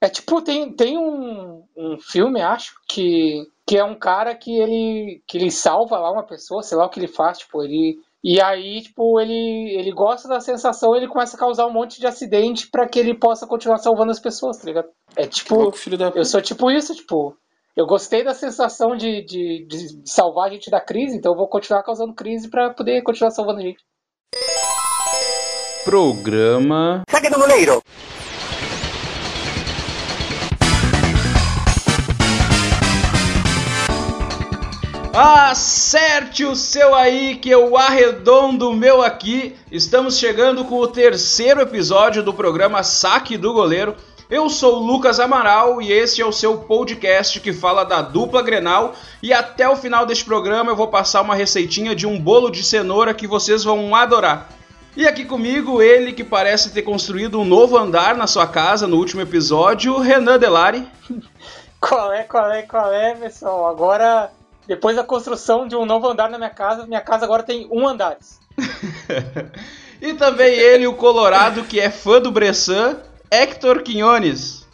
É tipo, tem, tem um, um filme, acho, que, que é um cara que ele, que ele salva lá uma pessoa, sei lá o que ele faz, tipo, ele. E aí, tipo, ele, ele gosta da sensação ele começa a causar um monte de acidente para que ele possa continuar salvando as pessoas, tá ligado? É tipo. Eu sou tipo isso, tipo. Eu gostei da sensação de, de, de salvar a gente da crise, então eu vou continuar causando crise para poder continuar salvando a gente. Programa. Saque do goleiro! Acerte o seu aí, que eu arredondo o meu aqui. Estamos chegando com o terceiro episódio do programa Saque do Goleiro. Eu sou Lucas Amaral e este é o seu podcast que fala da dupla Grenal. E até o final deste programa eu vou passar uma receitinha de um bolo de cenoura que vocês vão adorar. E aqui comigo, ele que parece ter construído um novo andar na sua casa no último episódio, Renan Delari. Qual é, qual é, qual é, pessoal? Agora depois da construção de um novo andar na minha casa, minha casa agora tem um andar. e também ele, o Colorado, que é fã do Bressan, Hector Quinones.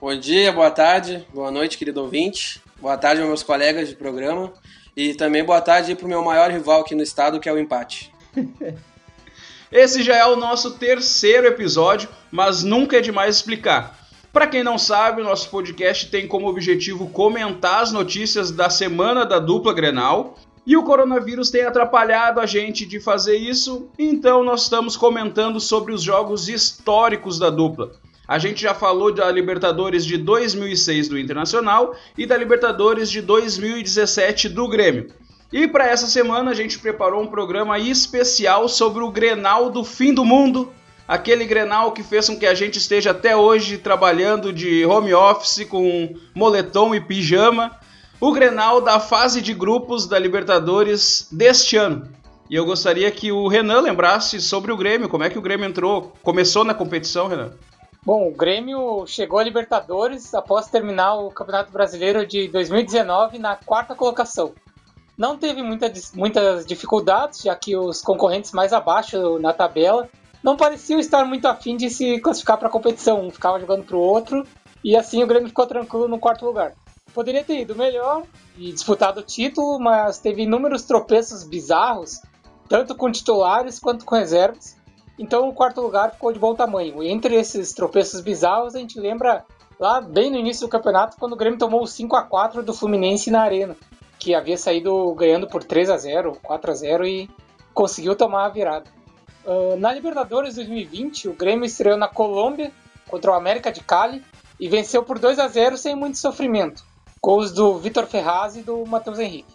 Bom dia, boa tarde, boa noite, querido ouvinte. Boa tarde aos meus colegas de programa. E também boa tarde para o meu maior rival aqui no estado, que é o empate. Esse já é o nosso terceiro episódio, mas nunca é demais explicar. Para quem não sabe, o nosso podcast tem como objetivo comentar as notícias da semana da dupla Grenal. E o coronavírus tem atrapalhado a gente de fazer isso, então nós estamos comentando sobre os jogos históricos da dupla. A gente já falou da Libertadores de 2006 do Internacional e da Libertadores de 2017 do Grêmio. E para essa semana a gente preparou um programa especial sobre o Grenal do fim do mundo aquele Grenal que fez com que a gente esteja até hoje trabalhando de home office com moletom e pijama, o Grenal da fase de grupos da Libertadores deste ano. E eu gostaria que o Renan lembrasse sobre o Grêmio, como é que o Grêmio entrou, começou na competição, Renan? Bom, o Grêmio chegou à Libertadores após terminar o Campeonato Brasileiro de 2019 na quarta colocação. Não teve muita, muitas dificuldades, já que os concorrentes mais abaixo na tabela não pareciam estar muito afim de se classificar para a competição. Um ficava jogando para o outro e assim o Grêmio ficou tranquilo no quarto lugar. Poderia ter ido melhor e disputado o título, mas teve inúmeros tropeços bizarros, tanto com titulares quanto com reservas. Então o quarto lugar ficou de bom tamanho. E entre esses tropeços bizarros, a gente lembra lá bem no início do campeonato, quando o Grêmio tomou o 5 a 4 do Fluminense na Arena, que havia saído ganhando por 3 a 0 4 a 0 e conseguiu tomar a virada. Uh, na Libertadores 2020, o Grêmio estreou na Colômbia contra o América de Cali e venceu por 2 a 0 sem muito sofrimento. Gols do Vitor Ferraz e do Matheus Henrique.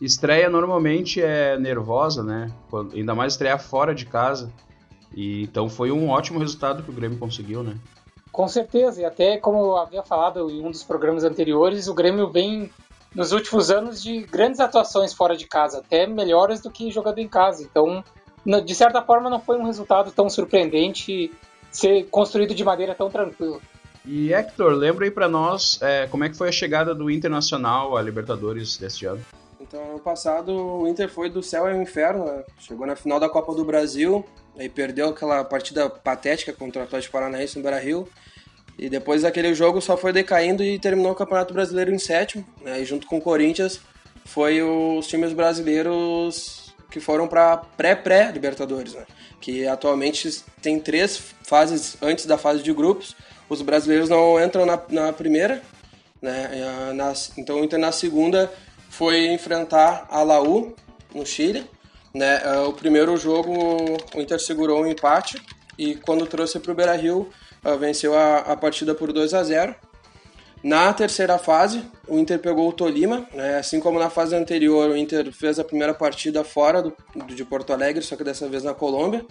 Estreia normalmente é nervosa, né? Ainda mais estrear fora de casa. E então foi um ótimo resultado que o Grêmio conseguiu, né? Com certeza, e até como eu havia falado em um dos programas anteriores, o Grêmio vem nos últimos anos de grandes atuações fora de casa, até melhores do que jogando em casa. Então, de certa forma, não foi um resultado tão surpreendente ser construído de maneira tão tranquila. E Hector, lembra aí para nós é, como é que foi a chegada do Internacional à Libertadores deste ano? Então, ano passado o Inter foi do céu ao inferno, né? chegou na final da Copa do Brasil, aí perdeu aquela partida patética contra o Atlético Paranaense no Beira-Rio, e depois daquele jogo só foi decaindo e terminou o Campeonato Brasileiro em sétimo, né? e junto com o Corinthians foi os times brasileiros que foram para pré-pré-Libertadores, né? que atualmente tem três fases antes da fase de grupos. Os brasileiros não entram na, na primeira, né? Na, então o Inter na segunda foi enfrentar a Laú no Chile. Né? É, o primeiro jogo o Inter segurou um empate e quando trouxe para o Beira Rio é, venceu a, a partida por 2 a 0 na terceira fase, o Inter pegou o Tolima, né? assim como na fase anterior, o Inter fez a primeira partida fora do, de Porto Alegre, só que dessa vez na Colômbia.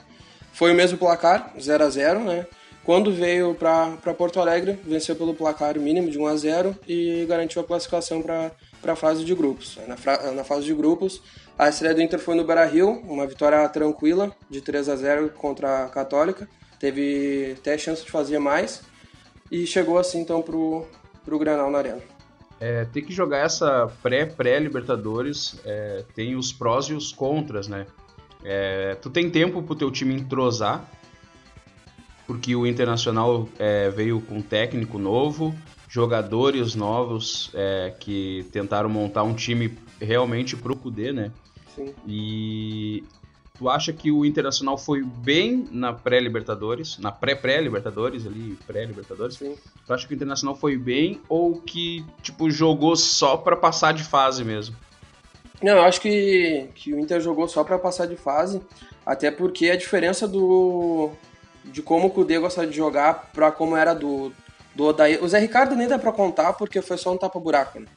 Foi o mesmo placar, 0 a 0 né? Quando veio para Porto Alegre, venceu pelo placar mínimo de 1 a 0 e garantiu a classificação para a fase de grupos. Na, na fase de grupos, a estreia do Inter foi no Beira-Rio, uma vitória tranquila de 3 a 0 contra a Católica. Teve até chance de fazer mais e chegou assim então para pro Granal na Arena. É, tem que jogar essa pré-pré-Libertadores, é, tem os prós e os contras, né? É, tu tem tempo pro teu time entrosar, porque o Internacional é, veio com um técnico novo, jogadores novos é, que tentaram montar um time realmente pro Cudê, né? Sim. E tu acha que o Internacional foi bem na pré-Libertadores, na pré-pré-Libertadores ali, pré-Libertadores? Sim. Tu acha que o Internacional foi bem ou que, tipo, jogou só para passar de fase mesmo? Não, eu acho que, que o Inter jogou só para passar de fase, até porque a diferença do de como o Cudê gosta de jogar para como era do, do Odair. O Zé Ricardo nem dá para contar porque foi só um tapa-buraco. Né?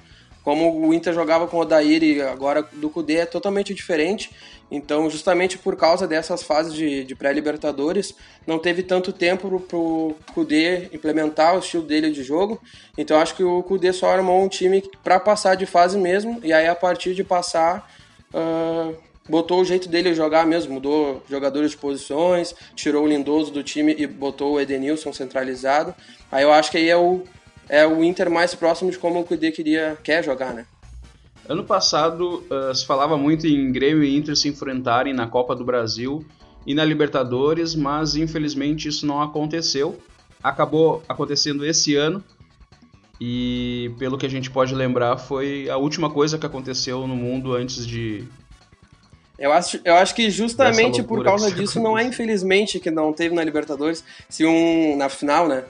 Como o Inter jogava com o Odair e agora do Cudê é totalmente diferente. Então, justamente por causa dessas fases de, de pré-Libertadores, não teve tanto tempo para o Cudê implementar o estilo dele de jogo. Então, acho que o Cudê só armou um time para passar de fase mesmo. E aí, a partir de passar, uh, botou o jeito dele jogar mesmo. Mudou jogadores de posições, tirou o Lindoso do time e botou o Edenilson centralizado. Aí eu acho que aí é o, é o Inter mais próximo de como o Cudê queria, quer jogar, né? Ano passado uh, se falava muito em Grêmio e Inter se enfrentarem na Copa do Brasil e na Libertadores, mas infelizmente isso não aconteceu. Acabou acontecendo esse ano e, pelo que a gente pode lembrar, foi a última coisa que aconteceu no mundo antes de, eu acho, eu acho que justamente por causa disso não é infelizmente que não teve na Libertadores. Se um na final, né?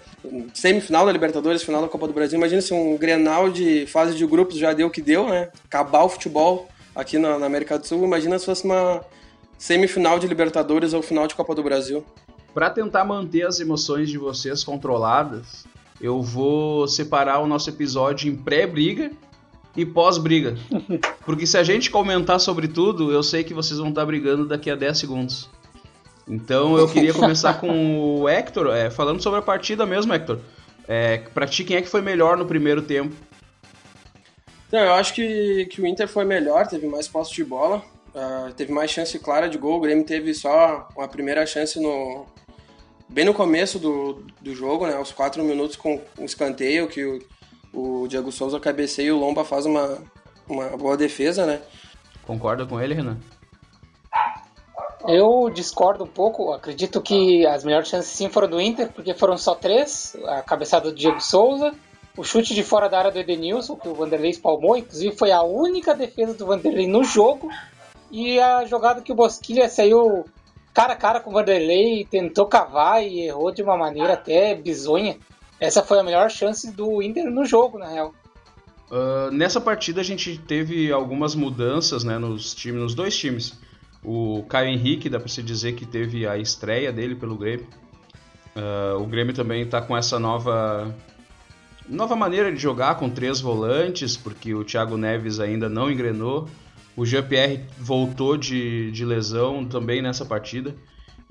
Semifinal da Libertadores, final da Copa do Brasil. Imagina se um Grenal de fase de grupos já deu o que deu, né? Acabar o futebol aqui na, na América do Sul. Imagina se fosse uma semifinal de Libertadores ou final de Copa do Brasil. Para tentar manter as emoções de vocês controladas, eu vou separar o nosso episódio em pré-briga e pós-briga. Porque se a gente comentar sobre tudo, eu sei que vocês vão estar brigando daqui a 10 segundos. Então eu queria começar com o Hector, é, falando sobre a partida mesmo, Hector. É, pra ti, quem é que foi melhor no primeiro tempo? Não, eu acho que, que o Inter foi melhor, teve mais posse de bola, uh, teve mais chance clara de gol. O Grêmio teve só uma primeira chance no bem no começo do, do jogo, né, aos quatro minutos com um escanteio que o o Diego Souza cabeceia e o Lomba faz uma, uma boa defesa, né? Concorda com ele, Renan? Eu discordo um pouco. Acredito que as melhores chances sim foram do Inter, porque foram só três: a cabeçada do Diego Souza, o chute de fora da área do Edenilson, que o Vanderlei espalmou, inclusive foi a única defesa do Vanderlei no jogo, e a jogada que o Bosquilha saiu cara a cara com o Vanderlei, tentou cavar e errou de uma maneira até bizonha. Essa foi a melhor chance do Inter no jogo, na real. Uh, nessa partida a gente teve algumas mudanças né, nos, times, nos dois times. O Caio Henrique, dá para se dizer que teve a estreia dele pelo Grêmio. Uh, o Grêmio também está com essa nova nova maneira de jogar com três volantes, porque o Thiago Neves ainda não engrenou. O Jean-Pierre voltou de, de lesão também nessa partida.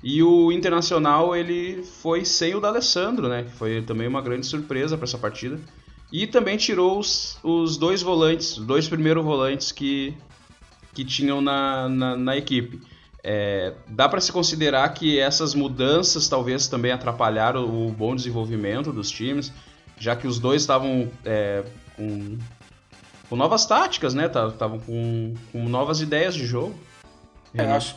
E o Internacional ele foi sem o D'Alessandro, né? Que foi também uma grande surpresa para essa partida. E também tirou os, os dois volantes, os dois primeiros volantes que, que tinham na, na, na equipe. É, dá para se considerar que essas mudanças talvez também atrapalharam o bom desenvolvimento dos times, já que os dois estavam é, com, com, novas táticas, né? Estavam com, com novas ideias de jogo. É, acho,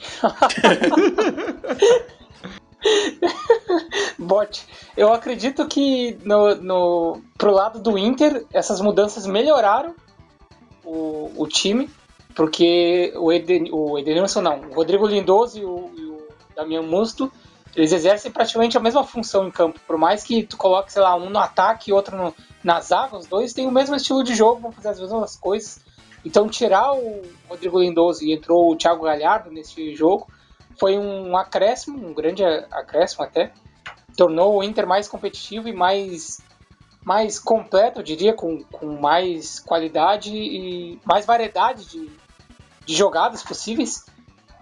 Bot, eu acredito que no, no, pro lado do Inter, essas mudanças melhoraram o, o time, porque o, Eden, o Edenilson não, o Rodrigo Lindoso e o, e o Musto, eles exercem praticamente a mesma função em campo, por mais que tu coloque, sei lá, um no ataque e outro no, na zaga, os dois têm o mesmo estilo de jogo, vão fazer as mesmas coisas, então, tirar o Rodrigo Lindoso e entrou o Thiago Galhardo nesse jogo foi um acréscimo, um grande acréscimo até. Tornou o Inter mais competitivo e mais, mais completo, eu diria, com, com mais qualidade e mais variedade de, de jogadas possíveis.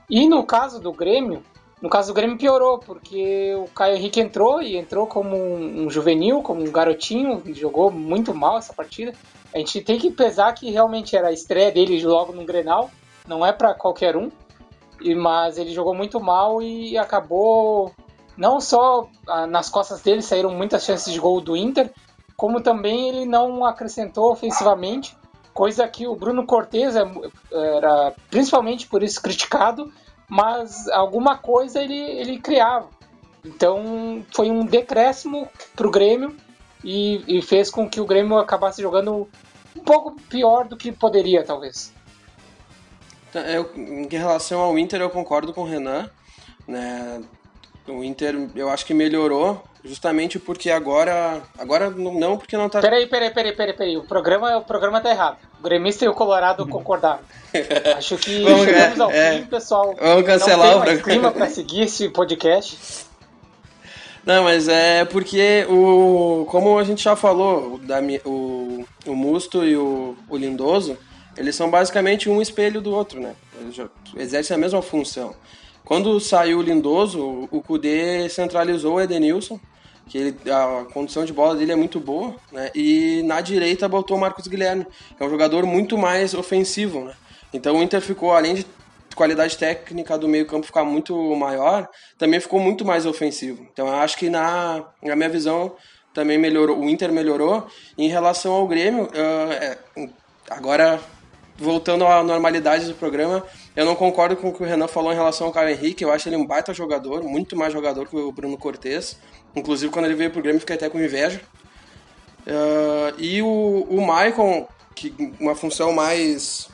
E no caso do Grêmio, no caso do Grêmio piorou, porque o Caio Henrique entrou e entrou como um, um juvenil, como um garotinho, jogou muito mal essa partida. A gente tem que pesar que realmente era a estreia dele logo no Grenal, não é para qualquer um, mas ele jogou muito mal e acabou não só ah, nas costas dele saíram muitas chances de gol do Inter, como também ele não acrescentou ofensivamente, coisa que o Bruno Cortes é, era principalmente por isso criticado, mas alguma coisa ele, ele criava. Então foi um decréscimo para o Grêmio e, e, fez com que o Grêmio acabasse jogando um pouco pior do que poderia, talvez. Tá, eu, em relação ao Inter, eu concordo com o Renan. Né? O Inter, eu acho que melhorou, justamente porque agora. Agora não, porque não tá. Peraí, peraí, peraí, peraí, peraí. O programa, o programa tá errado. O gremista e o Colorado concordaram. Acho que Vamos, chegamos ao é, fim, pessoal. Vamos cancelar não tem o programa. clima pra seguir esse podcast. Não, mas é porque o. Como a gente já falou, o, Dami, o, o Musto e o, o Lindoso, eles são basicamente um espelho do outro, né? Eles exercem a mesma função. Quando saiu o Lindoso, o Kudê centralizou o Edenilson, que ele, a condição de bola dele é muito boa, né? E na direita botou o Marcos Guilherme, que é um jogador muito mais ofensivo, né? Então o Inter ficou, além de qualidade técnica do meio-campo ficar muito maior, também ficou muito mais ofensivo. Então eu acho que na, na minha visão também melhorou, o Inter melhorou. Em relação ao Grêmio, uh, é, agora voltando à normalidade do programa, eu não concordo com o que o Renan falou em relação ao Caio Henrique. Eu acho ele um baita jogador, muito mais jogador que o Bruno Cortes. Inclusive, quando ele veio pro Grêmio, fiquei até com inveja. Uh, e o, o Maicon, que uma função mais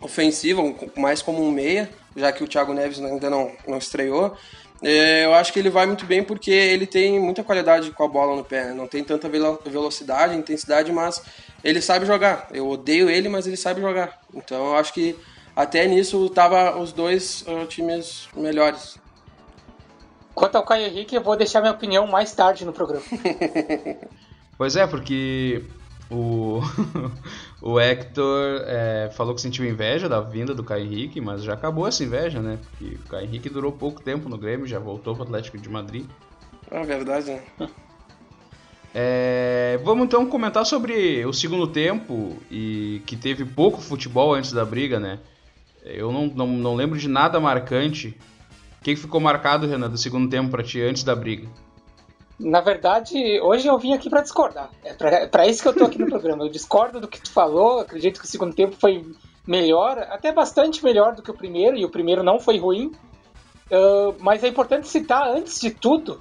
ofensiva, mais como um meia, já que o Thiago Neves ainda não, não estreou. É, eu acho que ele vai muito bem porque ele tem muita qualidade com a bola no pé. Né? Não tem tanta velocidade, intensidade, mas ele sabe jogar. Eu odeio ele, mas ele sabe jogar. Então eu acho que até nisso tava os dois uh, times melhores. Quanto ao Caio Henrique, eu vou deixar minha opinião mais tarde no programa. pois é, porque o, o Hector é, falou que sentiu inveja da vinda do Caio Henrique, mas já acabou essa inveja, né? Porque o Caio Henrique durou pouco tempo no Grêmio, já voltou para o Atlético de Madrid. É verdade, né? É, vamos então comentar sobre o segundo tempo e que teve pouco futebol antes da briga, né? Eu não, não, não lembro de nada marcante. O que ficou marcado, Renan, do segundo tempo para ti antes da briga? Na verdade, hoje eu vim aqui para discordar. É para isso que eu tô aqui no programa. Eu discordo do que tu falou. Acredito que o segundo tempo foi melhor, até bastante melhor do que o primeiro, e o primeiro não foi ruim. Uh, mas é importante citar, antes de tudo,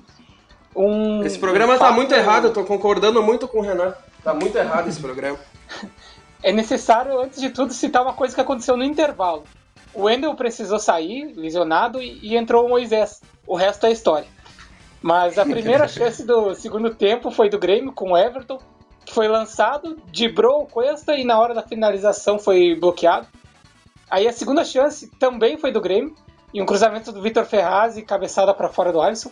um. Esse programa um tá muito errado, eu tô concordando muito com o Renan. Tá muito errado esse programa. é necessário, antes de tudo, citar uma coisa que aconteceu no intervalo. O Wendel precisou sair, lesionado, e, e entrou o Moisés. O resto é história. Mas a primeira chance do segundo tempo foi do Grêmio com o Everton, que foi lançado, dibrou o Cuesta e na hora da finalização foi bloqueado. Aí a segunda chance também foi do Grêmio, e um cruzamento do Vitor Ferraz e cabeçada para fora do Alisson.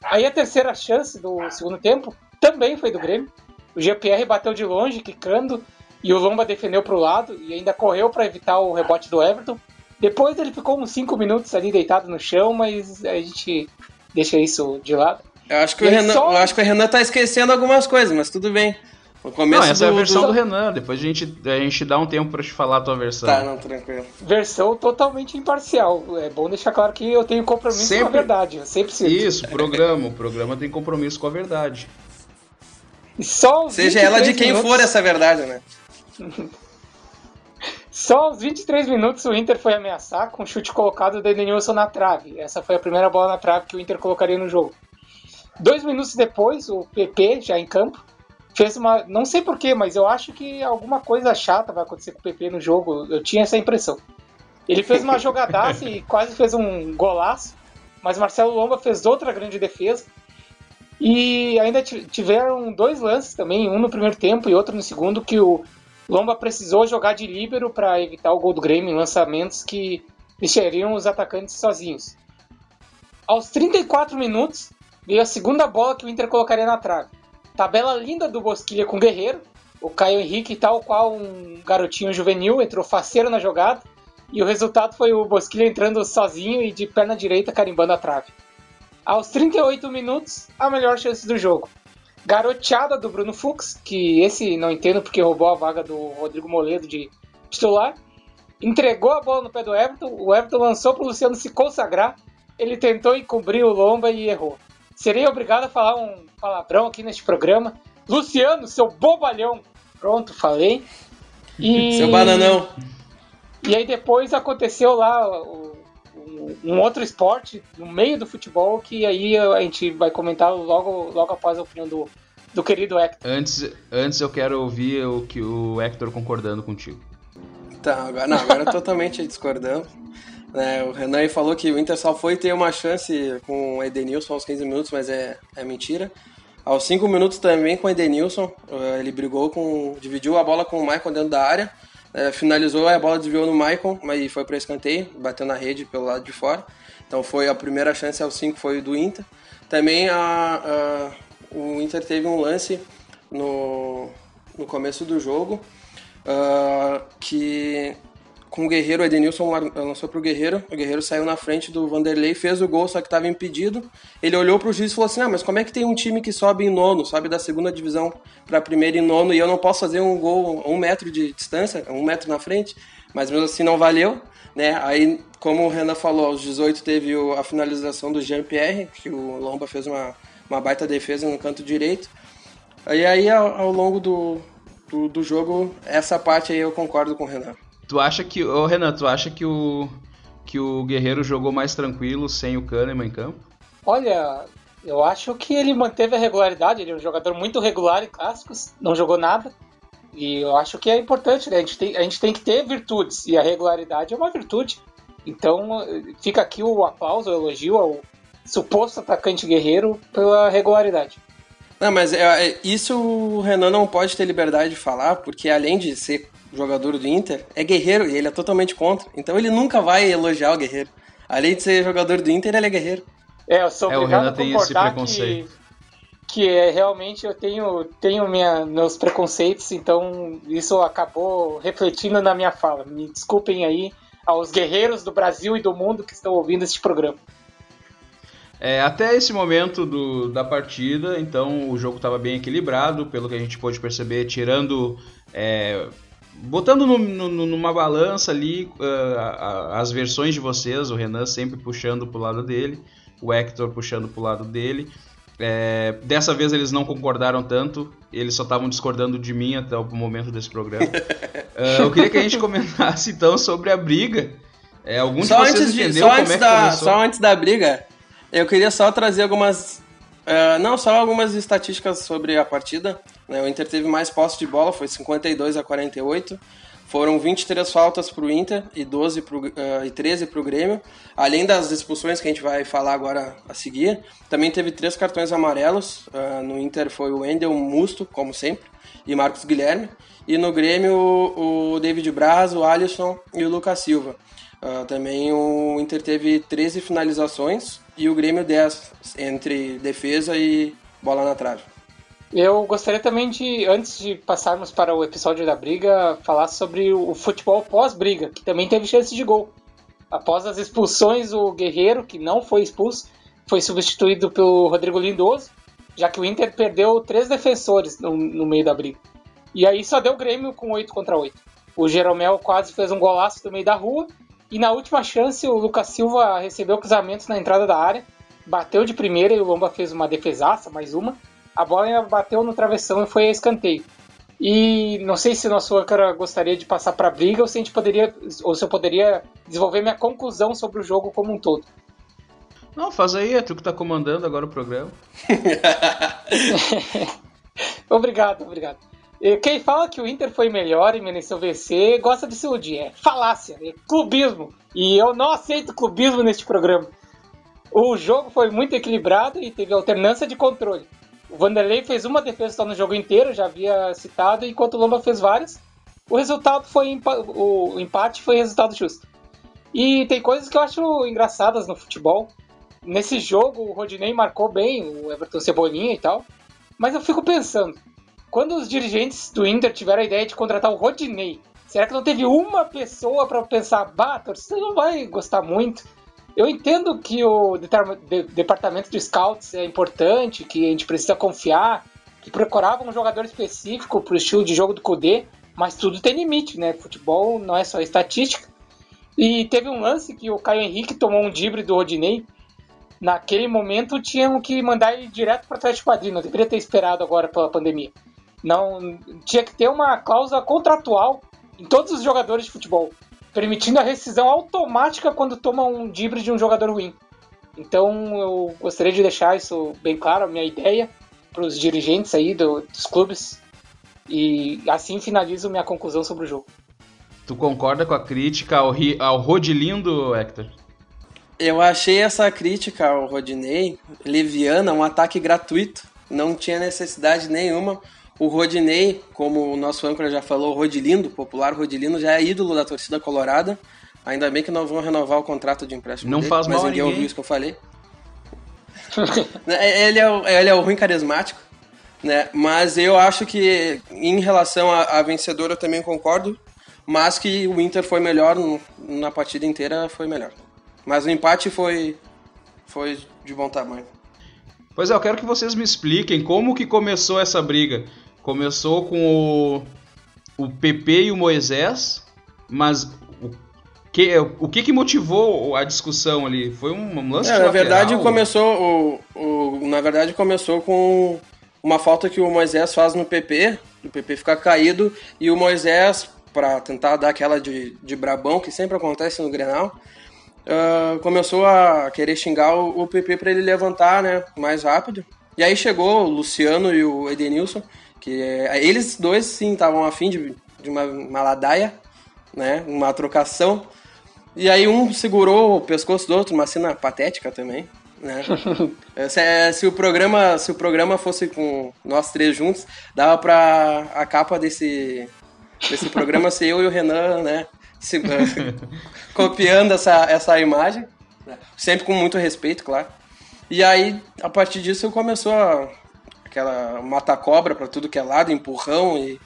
Aí a terceira chance do segundo tempo também foi do Grêmio. O GPR bateu de longe, quicando, e o Lomba defendeu para o lado e ainda correu para evitar o rebote do Everton. Depois ele ficou uns 5 minutos ali deitado no chão, mas a gente deixa isso de lado. Eu acho que, o Renan, só... eu acho que o Renan tá esquecendo algumas coisas, mas tudo bem. No começo não, essa do, é a versão do... do... Renan, depois a gente, a gente dá um tempo pra te falar a tua versão. Tá, não, tranquilo. Versão totalmente imparcial. É bom deixar claro que eu tenho compromisso sempre... com a verdade. Eu sempre sinto. Isso, programa. O programa tem compromisso com a verdade. Só Seja ela de quem minutos... for essa verdade, né? Só aos 23 minutos o Inter foi ameaçar com o chute colocado do Edenilson na trave. Essa foi a primeira bola na trave que o Inter colocaria no jogo. Dois minutos depois, o PP, já em campo, fez uma. Não sei porquê, mas eu acho que alguma coisa chata vai acontecer com o PP no jogo. Eu tinha essa impressão. Ele fez uma jogadaça e quase fez um golaço, mas Marcelo Lomba fez outra grande defesa. E ainda tiveram dois lances também, um no primeiro tempo e outro no segundo, que o Lomba precisou jogar de líbero para evitar o gol do Grêmio em lançamentos que deixariam os atacantes sozinhos. Aos 34 minutos, veio a segunda bola que o Inter colocaria na trave. Tabela linda do Bosquilha com o Guerreiro, o Caio Henrique, tal qual um garotinho juvenil, entrou faceiro na jogada, e o resultado foi o Bosquilha entrando sozinho e de perna direita carimbando a trave. Aos 38 minutos, a melhor chance do jogo garoteada do Bruno Fux, que esse não entendo porque roubou a vaga do Rodrigo Moledo de titular. Entregou a bola no pé do Everton, o Everton lançou para o Luciano se consagrar. Ele tentou encobrir o Lomba e errou. Serei obrigado a falar um palavrão aqui neste programa. Luciano, seu bobalhão! Pronto, falei. E... Seu bananão! E aí depois aconteceu lá um outro esporte no meio do futebol que aí a gente vai comentar logo, logo após a opinião do, do querido Hector. Antes, antes eu quero ouvir o que o Hector concordando contigo. Tá, agora, não, agora totalmente discordando. É, o Renan falou que o Inter só foi ter uma chance com o Edenilson aos 15 minutos, mas é, é mentira. Aos 5 minutos também com o Edenilson, eh, ele brigou com. dividiu a bola com o Maicon dentro da área, é, finalizou, a bola desviou no Maicon, mas foi para escanteio, bateu na rede pelo lado de fora. Então foi a primeira chance aos 5 foi do Inter. Também a, a, o Inter teve um lance no, no começo do jogo uh, que com o Guerreiro, o Edenilson lançou pro Guerreiro, o Guerreiro saiu na frente do Vanderlei, fez o gol, só que estava impedido. Ele olhou pro juiz e falou assim: Ah, mas como é que tem um time que sobe em nono, sobe da segunda divisão pra primeira em nono, e eu não posso fazer um gol um metro de distância, um metro na frente? Mas mesmo assim não valeu, né? Aí, como o Renan falou, aos 18 teve a finalização do Jean-Pierre, que o Lomba fez uma, uma baita defesa no canto direito. E aí, ao, ao longo do, do, do jogo, essa parte aí eu concordo com o Renan. Tu acha que. Ô Renan, tu acha que o. que o Guerreiro jogou mais tranquilo sem o Kahneman em campo? Olha, eu acho que ele manteve a regularidade, ele é um jogador muito regular em clássicos, não jogou nada. E eu acho que é importante, né? A gente tem, a gente tem que ter virtudes, e a regularidade é uma virtude. Então fica aqui o aplauso, o elogio ao suposto atacante guerreiro pela regularidade. Não, mas é, é, isso o Renan não pode ter liberdade de falar, porque além de ser jogador do Inter, é guerreiro e ele é totalmente contra. Então ele nunca vai elogiar o guerreiro. Além de ser jogador do Inter, ele é guerreiro. É, eu sou é, obrigado a concordar que, que é, realmente eu tenho, tenho minha, meus preconceitos, então isso acabou refletindo na minha fala. Me desculpem aí aos guerreiros do Brasil e do mundo que estão ouvindo este programa. É, até esse momento do, da partida, então o jogo estava bem equilibrado, pelo que a gente pôde perceber, tirando é, botando no, no, numa balança ali uh, as versões de vocês, o Renan sempre puxando pro lado dele, o Hector puxando pro lado dele. É, dessa vez eles não concordaram tanto, eles só estavam discordando de mim até o momento desse programa. uh, eu queria que a gente comentasse então sobre a briga. É, algum só de antes de, só antes é da, começou? Só antes da briga, eu queria só trazer algumas Uh, não, só algumas estatísticas sobre a partida. Né? O Inter teve mais posse de bola, foi 52 a 48. Foram 23 faltas para o Inter e, 12 pro, uh, e 13 para o Grêmio. Além das expulsões que a gente vai falar agora a seguir, também teve três cartões amarelos. Uh, no Inter foi o Wendel Musto, como sempre, e Marcos Guilherme. E no Grêmio, o David Braz, o Alisson e o Lucas Silva. Uh, também o Inter teve 13 finalizações e o Grêmio 10, entre defesa e bola na trave. Eu gostaria também de, antes de passarmos para o episódio da briga, falar sobre o futebol pós-briga, que também teve chance de gol. Após as expulsões, o Guerreiro, que não foi expulso, foi substituído pelo Rodrigo Lindoso, já que o Inter perdeu três defensores no, no meio da briga. E aí só deu o Grêmio com 8 contra 8. O Jeromel quase fez um golaço do meio da rua e na última chance, o Lucas Silva recebeu cruzamentos na entrada da área, bateu de primeira e o Lomba fez uma defesaça, mais uma. A bola bateu no travessão e foi a escanteio. E não sei se o nosso âncora gostaria de passar para a briga ou se a gente poderia, ou se eu poderia desenvolver minha conclusão sobre o jogo como um todo. Não, faz aí, é tu que tá comandando agora o programa. obrigado, obrigado. Quem fala que o Inter foi melhor e mereceu vencer gosta de se iludir. É falácia, é clubismo. E eu não aceito clubismo neste programa. O jogo foi muito equilibrado e teve alternância de controle. O Vanderlei fez uma defesa só no jogo inteiro, já havia citado, enquanto o Lomba fez várias. O resultado foi o empate foi resultado justo. E tem coisas que eu acho engraçadas no futebol. Nesse jogo o Rodinei marcou bem, o Everton Cebolinha e tal. Mas eu fico pensando, quando os dirigentes do Inter tiveram a ideia de contratar o Rodinei, será que não teve uma pessoa para pensar, bah, você não vai gostar muito? Eu entendo que o departamento de scouts é importante, que a gente precisa confiar, que procurava um jogador específico para o estilo de jogo do Kudê, mas tudo tem limite, né? Futebol não é só estatística. E teve um lance que o Caio Henrique tomou um dibre do Rodinei. Naquele momento tinham que mandar ele direto para trás de quadrinho, não deveria ter esperado agora pela pandemia. Não tinha que ter uma cláusula contratual em todos os jogadores de futebol. Permitindo a rescisão automática quando toma um dibre de um jogador ruim. Então eu gostaria de deixar isso bem claro, a minha ideia para os dirigentes aí do, dos clubes. E assim finalizo minha conclusão sobre o jogo. Tu concorda com a crítica ao, ao Rodilindo, Hector? Eu achei essa crítica ao Rodinei leviana, um ataque gratuito. Não tinha necessidade nenhuma. O Rodinei, como o nosso âncora já falou, o Rodilindo, popular Rodilindo, já é ídolo da torcida colorada. Ainda bem que não vão renovar o contrato de empréstimo Não dele, faz mas mal ninguém ninguém. ouviu isso que eu falei. É, ele, é o, ele é o ruim carismático, né? Mas eu acho que em relação à, à vencedora eu também concordo, mas que o Inter foi melhor no- na partida inteira, foi melhor. Mas o empate foi, foi de bom tamanho. Pois é, eu quero que vocês me expliquem como que começou essa briga. Começou com o, o PP e o Moisés, mas o que, o que que motivou a discussão ali? Foi um lance É, de na verdade começou o, o- na verdade começou com uma falta que o Moisés faz no PP, o PP fica caído e o Moisés para tentar dar aquela de, de brabão que sempre acontece no Grenal, ah, começou a querer xingar o, o PP para ele levantar, né, mais rápido. E aí chegou o Luciano e o Edenilson, que é, eles dois sim estavam afim de, de uma, uma ladaia, né, uma trocação. E aí um segurou o pescoço do outro, uma cena patética também, né? se, é, se o programa, se o programa fosse com nós três juntos, dava pra a capa desse desse programa ser eu e o Renan, né? se- copiando essa, essa imagem, né? sempre com muito respeito, claro. E aí, a partir disso, começou a, aquela mata-cobra pra tudo que é lado, empurrão e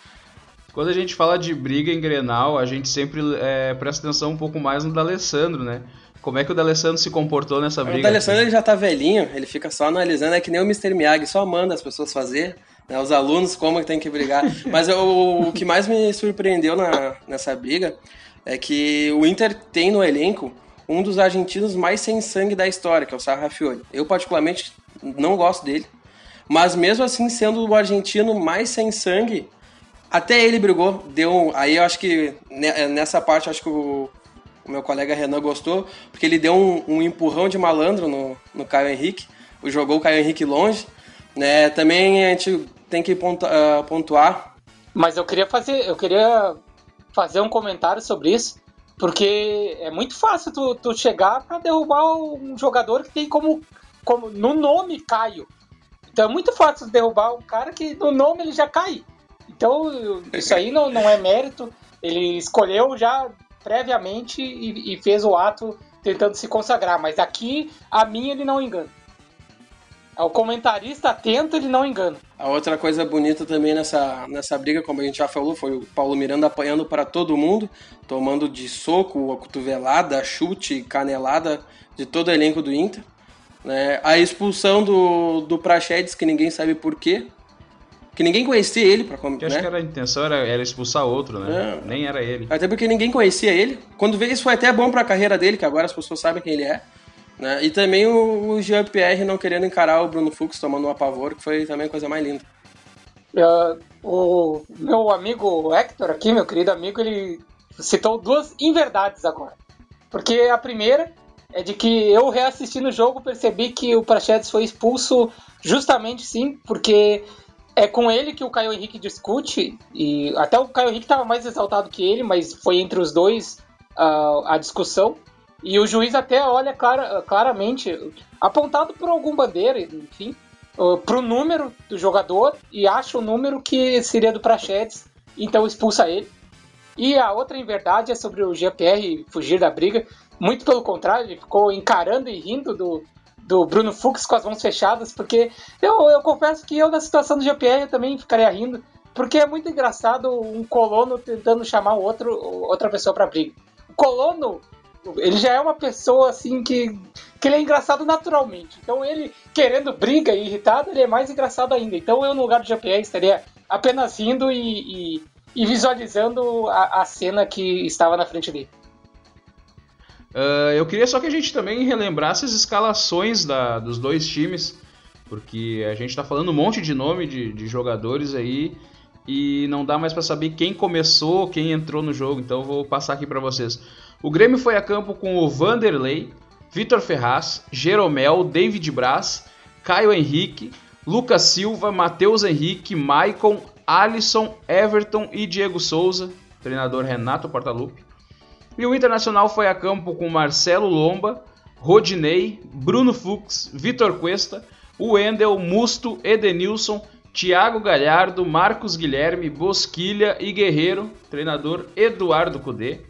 Quando a gente fala de briga em Grenal, a gente sempre é, presta atenção um pouco mais no D'Alessandro, né? Como é que o D'Alessandro se comportou nessa O briga? D'Alessandro ele já tá velhinho, ele fica só analisando, é que nem o Mr. Miyagi, só manda as pessoas fazer, né, os alunos como que tem que brigar. Mas o, o que mais me surpreendeu na, nessa briga é que o Inter tem no elenco um dos argentinos mais sem sangue da história, que é o Sarrafiori. Eu particularmente não gosto dele, mas mesmo assim sendo o argentino mais sem sangue, até ele brigou, deu. Aí eu acho que ne- nessa parte acho que o, o meu colega Renan gostou, porque ele deu um, um empurrão de malandro no, no Caio Henrique, jogou o Caio Henrique longe. Né? Também a gente tem que ah, pontuar. Mas eu queria fazer, eu queria fazer um comentário sobre isso, porque é muito fácil tu, tu chegar pra derrubar um jogador que tem como, como no nome Caio. Então é muito fácil derrubar um cara que no nome ele já cai. Então isso aí não, não é mérito. Ele escolheu já previamente e, e fez o ato tentando se consagrar. Mas aqui a mim ele não engana. O comentarista atento ele não engana. A outra coisa bonita também nessa, nessa briga, como a gente já falou, foi o Paulo Miranda apanhando para todo mundo, tomando de soco, a cotovelada, chute, canelada de todo o elenco do Inter. Né? A expulsão do, do Praxedes, que ninguém sabe por quê. Que ninguém conhecia ele, pra, Que acho né? que era a intenção era, era expulsar outro, né? É. Nem era ele. Até porque ninguém conhecia ele. Quando veio, isso foi até bom pra carreira dele, que agora as pessoas sabem quem ele é. Né? E também o, o Jean-Pierre não querendo encarar o Bruno Fux tomando um apavoro, que foi também a coisa mais linda. Uh, o meu amigo Hector aqui, meu querido amigo, ele citou duas inverdades agora. Porque a primeira é de que eu reassistindo o jogo percebi que o Prachedes foi expulso justamente sim, porque é com ele que o Caio Henrique discute, e até o Caio Henrique estava mais exaltado que ele, mas foi entre os dois uh, a discussão. E o juiz até olha clara, claramente, apontado por algum bandeira, enfim, uh, pro número do jogador e acha o número que seria do Prachedes, então expulsa ele. E a outra em verdade é sobre o GPR fugir da briga. Muito pelo contrário, ele ficou encarando e rindo do, do Bruno Fux com as mãos fechadas, porque eu, eu confesso que eu, na situação do GPR, também ficaria rindo, porque é muito engraçado um colono tentando chamar outro, outra pessoa pra briga. O colono, ele já é uma pessoa assim que, que ele é engraçado naturalmente. Então ele querendo briga e irritado, ele é mais engraçado ainda. Então eu, no lugar do GPR, estaria apenas rindo e, e, e visualizando a, a cena que estava na frente dele. Uh, eu queria só que a gente também relembrasse as escalações da, dos dois times, porque a gente tá falando um monte de nome de, de jogadores aí e não dá mais para saber quem começou, quem entrou no jogo, então eu vou passar aqui para vocês. O Grêmio foi a campo com o Vanderlei, Vitor Ferraz, Jeromel, David Braz, Caio Henrique, Lucas Silva, Matheus Henrique, Maicon, Alisson, Everton e Diego Souza, treinador Renato Portaluppi. E o Internacional foi a campo com Marcelo Lomba, Rodinei, Bruno Fux, Vitor Cuesta, Wendel, Musto, Edenilson, Thiago Galhardo, Marcos Guilherme, Bosquilha e Guerreiro, treinador Eduardo Cudê.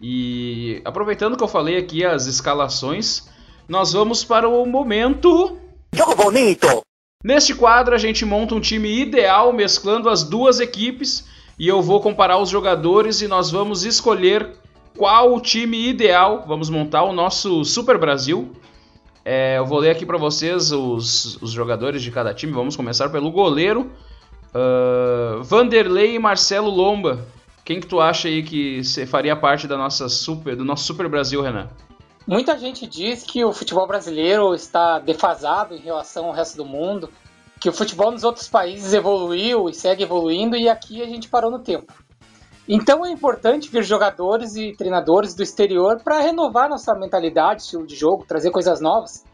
E aproveitando que eu falei aqui as escalações, nós vamos para o momento. Jogo bonito! Neste quadro, a gente monta um time ideal mesclando as duas equipes e eu vou comparar os jogadores e nós vamos escolher qual o time ideal. Vamos montar o nosso Super Brasil. É, eu vou ler aqui para vocês os, os, jogadores de cada time. Vamos começar pelo goleiro. Uh, Vanderlei e Marcelo Lomba. Quem que tu acha aí que faria parte da nossa super, do nosso Super Brasil, Renan? Muita gente diz que o futebol brasileiro está defasado em relação ao resto do mundo, que o futebol nos outros países evoluiu e segue evoluindo e aqui a gente parou no tempo. Então é importante vir jogadores e treinadores do exterior para renovar nossa mentalidade, estilo de jogo, trazer coisas novas.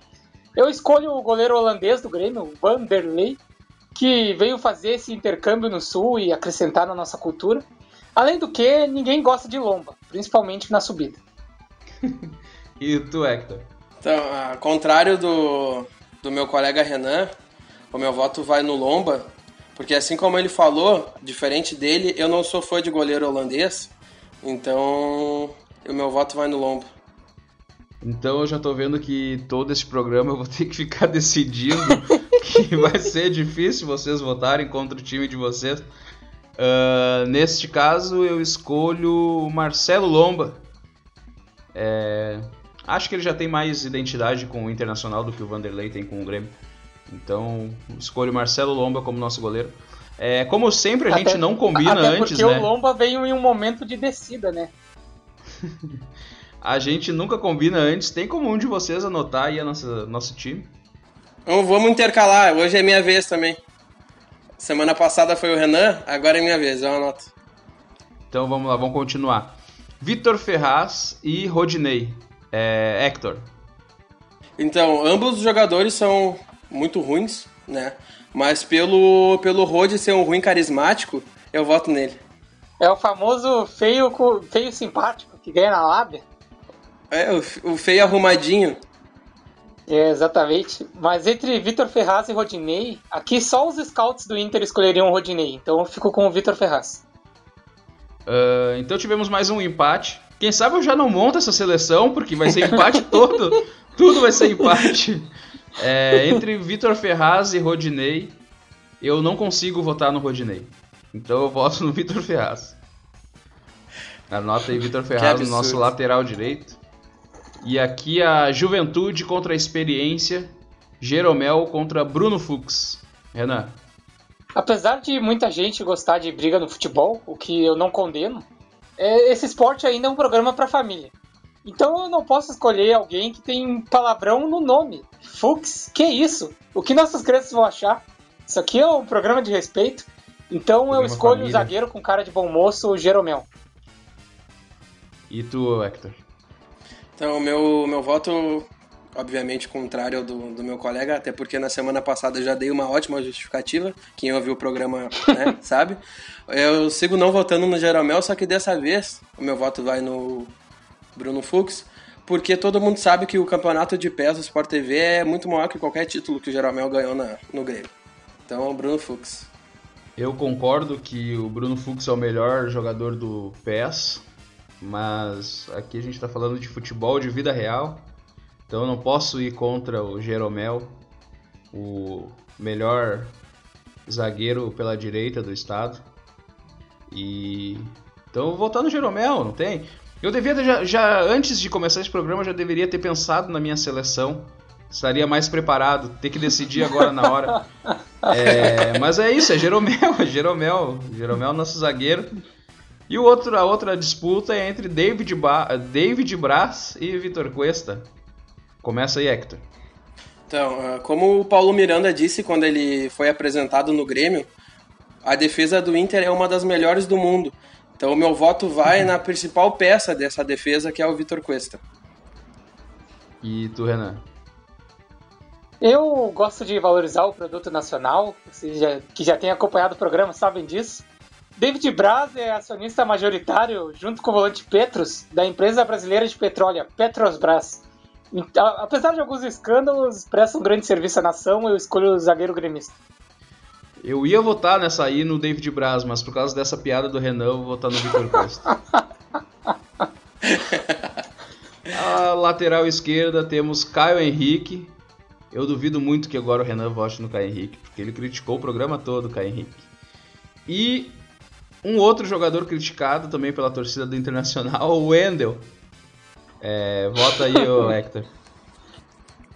Eu escolho o goleiro holandês do Grêmio, Vanderlei, que veio fazer esse intercâmbio no Sul e acrescentar na nossa cultura. Além do que, ninguém gosta de lomba, principalmente na subida. E tu, Hector? Então, ao contrário do, do meu colega Renan, o meu voto vai no Lomba, porque assim como ele falou, diferente dele, eu não sou fã de goleiro holandês, então o meu voto vai no Lomba. Então eu já tô vendo que todo esse programa eu vou ter que ficar decidindo que vai ser difícil vocês votarem contra o time de vocês. Uh, neste caso eu escolho o Marcelo Lomba. É, Acho que ele já tem mais identidade com o Internacional do que o Vanderlei tem com o Grêmio. Então, escolho o Marcelo Lomba como nosso goleiro. É, como sempre, a até, gente não combina até antes, porque né? o Lomba veio em um momento de descida, né? a gente nunca combina antes. Tem como um de vocês anotar aí a nossa, nosso time? Então, vamos intercalar. Hoje é minha vez também. Semana passada foi o Renan, agora é minha vez. Eu anoto. Então vamos lá, vamos continuar. Vitor Ferraz e Rodinei. É, Hector. Então, ambos os jogadores são muito ruins, né? Mas pelo, pelo Rode ser um ruim carismático, eu voto nele. É o famoso feio, feio simpático que ganha na lábia. É, o, o feio arrumadinho. É, exatamente. Mas entre Vitor Ferraz e Rodinei, aqui só os scouts do Inter escolheriam o Rodinei. Então eu fico com o Vitor Ferraz. Uh, então tivemos mais um empate. Quem sabe eu já não monto essa seleção, porque vai ser empate todo. Tudo vai ser empate. É, entre Vitor Ferraz e Rodinei, eu não consigo votar no Rodinei. Então eu voto no Vitor Ferraz. Anota aí Vitor Ferraz no nosso lateral direito. E aqui a Juventude contra a Experiência. Jeromel contra Bruno Fux. Renan. Apesar de muita gente gostar de briga no futebol, o que eu não condeno, é, esse esporte ainda é um programa para família. Então eu não posso escolher alguém que tem palavrão no nome. Fux, que isso? O que nossas crianças vão achar? Isso aqui é um programa de respeito. Então eu escolho família. o zagueiro com cara de bom moço, o Jeromel. E tu, Hector? Então, o meu, meu voto, obviamente, contrário ao do, do meu colega, até porque na semana passada eu já dei uma ótima justificativa. Quem ouviu o programa né, sabe. Eu sigo não votando no Jeromel, só que dessa vez o meu voto vai no Bruno Fux, porque todo mundo sabe que o campeonato de pés do Sport TV é muito maior que qualquer título que o Jeromel ganhou na, no Grêmio. Então, Bruno Fux. Eu concordo que o Bruno Fux é o melhor jogador do PES, mas aqui a gente está falando de futebol de vida real, então eu não posso ir contra o Jeromel, o melhor zagueiro pela direita do estado. E então voltar no Jeromel, não tem? Eu devia já, já antes de começar esse programa já deveria ter pensado na minha seleção. Estaria mais preparado, ter que decidir agora na hora. É, mas é isso, é Jeromel, é Jeromel, Jeromel nosso zagueiro. E o outro, a outra disputa é entre David, ba David Braz e Vitor Cuesta. Começa aí, Hector. Então, ah, como o Paulo Miranda disse quando ele foi apresentado no Grêmio, a defesa do Inter é uma das melhores do mundo. Então o meu voto vai na principal peça dessa defesa, que é o Vitor Cuesta. E tu, Renan? Eu gosto de valorizar o produto nacional, vocês já, que já têm acompanhado o programa sabem disso. David Braz é acionista majoritário, junto com o volante Petros, da empresa brasileira de petróleo, Petrosbras. Apesar de alguns escândalos, presta um grande serviço à nação, eu escolho o zagueiro gremista. Eu ia votar nessa aí no David Braz, mas por causa dessa piada do Renan, eu vou votar no Vitor Costa. a lateral esquerda temos Caio Henrique, eu duvido muito que agora o Renan vote no Caio Henrique, porque ele criticou o programa todo, Caio Henrique. E um outro jogador criticado também pela torcida do Internacional, o Wendel. É, vota aí, o Hector.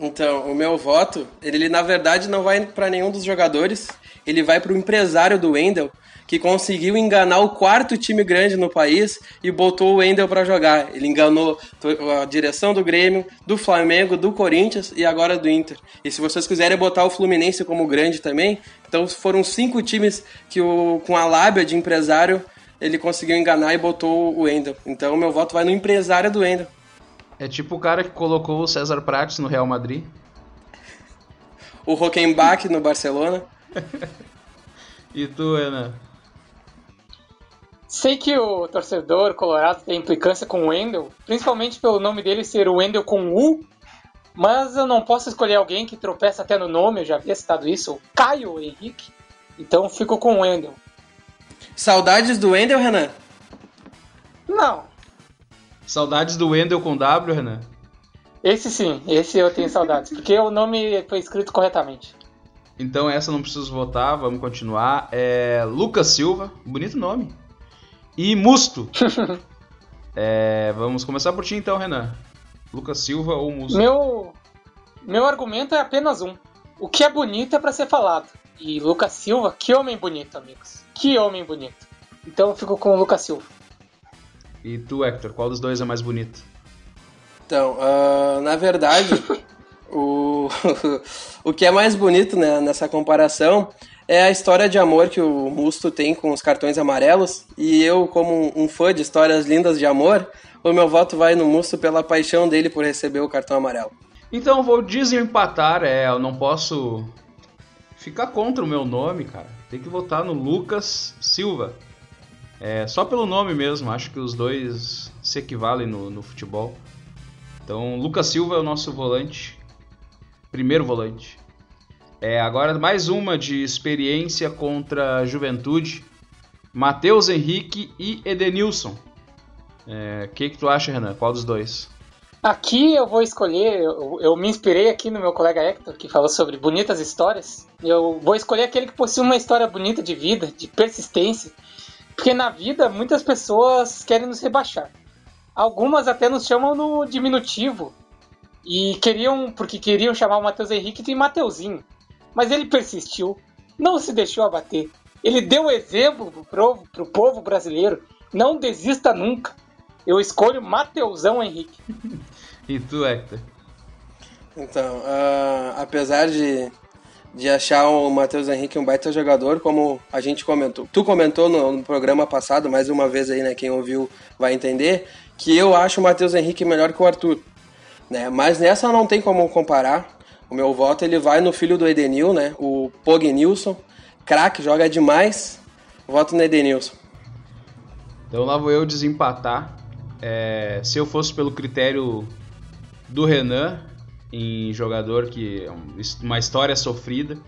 Então, o meu voto, ele na verdade não vai para nenhum dos jogadores, ele vai para o empresário do Wendel, que conseguiu enganar o quarto time grande no país e botou o Wendel para jogar. Ele enganou a direção do Grêmio, do Flamengo, do Corinthians e agora do Inter. E se vocês quiserem botar o Fluminense como grande também, então foram cinco times que o, com a lábia de empresário ele conseguiu enganar e botou o Wendel. Então meu voto vai no empresário do Wendel. É tipo o cara que colocou o César Prates no Real Madrid. O Rockenbach no Barcelona. E tu, Ana? Sei que o torcedor colorado tem implicância com o Wendel, principalmente pelo nome dele ser o Wendel com U, mas eu não posso escolher alguém que tropeça até no nome, eu já havia citado isso, o Caio Henrique, então fico com o Wendel. Saudades do Wendel, Renan? Não. Saudades do Wendel com W, Renan? Esse sim, esse eu tenho saudades, porque o nome foi escrito corretamente. Então essa não preciso votar, vamos continuar. É Lucas Silva, bonito nome. E Musto. é, vamos começar por ti então, Renan. Lucas Silva ou Musto? Meu, meu argumento é apenas um. O que é bonito é para ser falado. E Lucas Silva, que homem bonito, amigos. Que homem bonito. Então eu fico com o Lucas Silva. E tu, Hector, qual dos dois é mais bonito? Então, uh, na verdade, o, o que é mais bonito né, nessa comparação é a história de amor que o Musto tem com os cartões amarelos. E eu, como um fã de histórias lindas de amor, o meu voto vai no Musto pela paixão dele por receber o cartão amarelo. Então vou desempatar, é, eu não posso ficar contra o meu nome, cara. Tem que votar no Lucas Silva. É, só pelo nome mesmo, acho que os dois se equivalem no, no futebol. Então, Lucas Silva é o nosso volante, primeiro volante. É, agora mais uma de experiência contra a juventude. Matheus Henrique e Edenilson. O é, que, que tu acha, Renan? Qual dos dois? Aqui eu vou escolher, eu, eu, me inspirei aqui no meu colega Hector, que falou sobre bonitas histórias. Eu vou escolher aquele que possui uma história bonita de vida, de persistência. Porque na vida muitas pessoas querem nos rebaixar. Algumas até nos chamam no diminutivo. E queriam, porque queriam chamar o Matheus Henrique de Mateuzinho mas ele persistiu, não se deixou abater. Ele deu exemplo pro, pro povo brasileiro. Não desista nunca. Eu escolho Mateusão Henrique. e tu, Hector? Então, uh, apesar de, de achar o Matheus Henrique um baita jogador, como a gente comentou, tu comentou no, no, programa passado, mais uma vez aí, né, quem ouviu vai entender, que eu acho o Matheus Henrique melhor que o Arthur. Né? Mas nessa não tem como comparar, o meu voto ele vai no filho do Edenil, né? O Pognilson. Craque, joga demais. Voto no Edenilson. Então lá vou eu desempatar. É, se eu fosse pelo critério do Renan, em jogador que é uma história sofrida,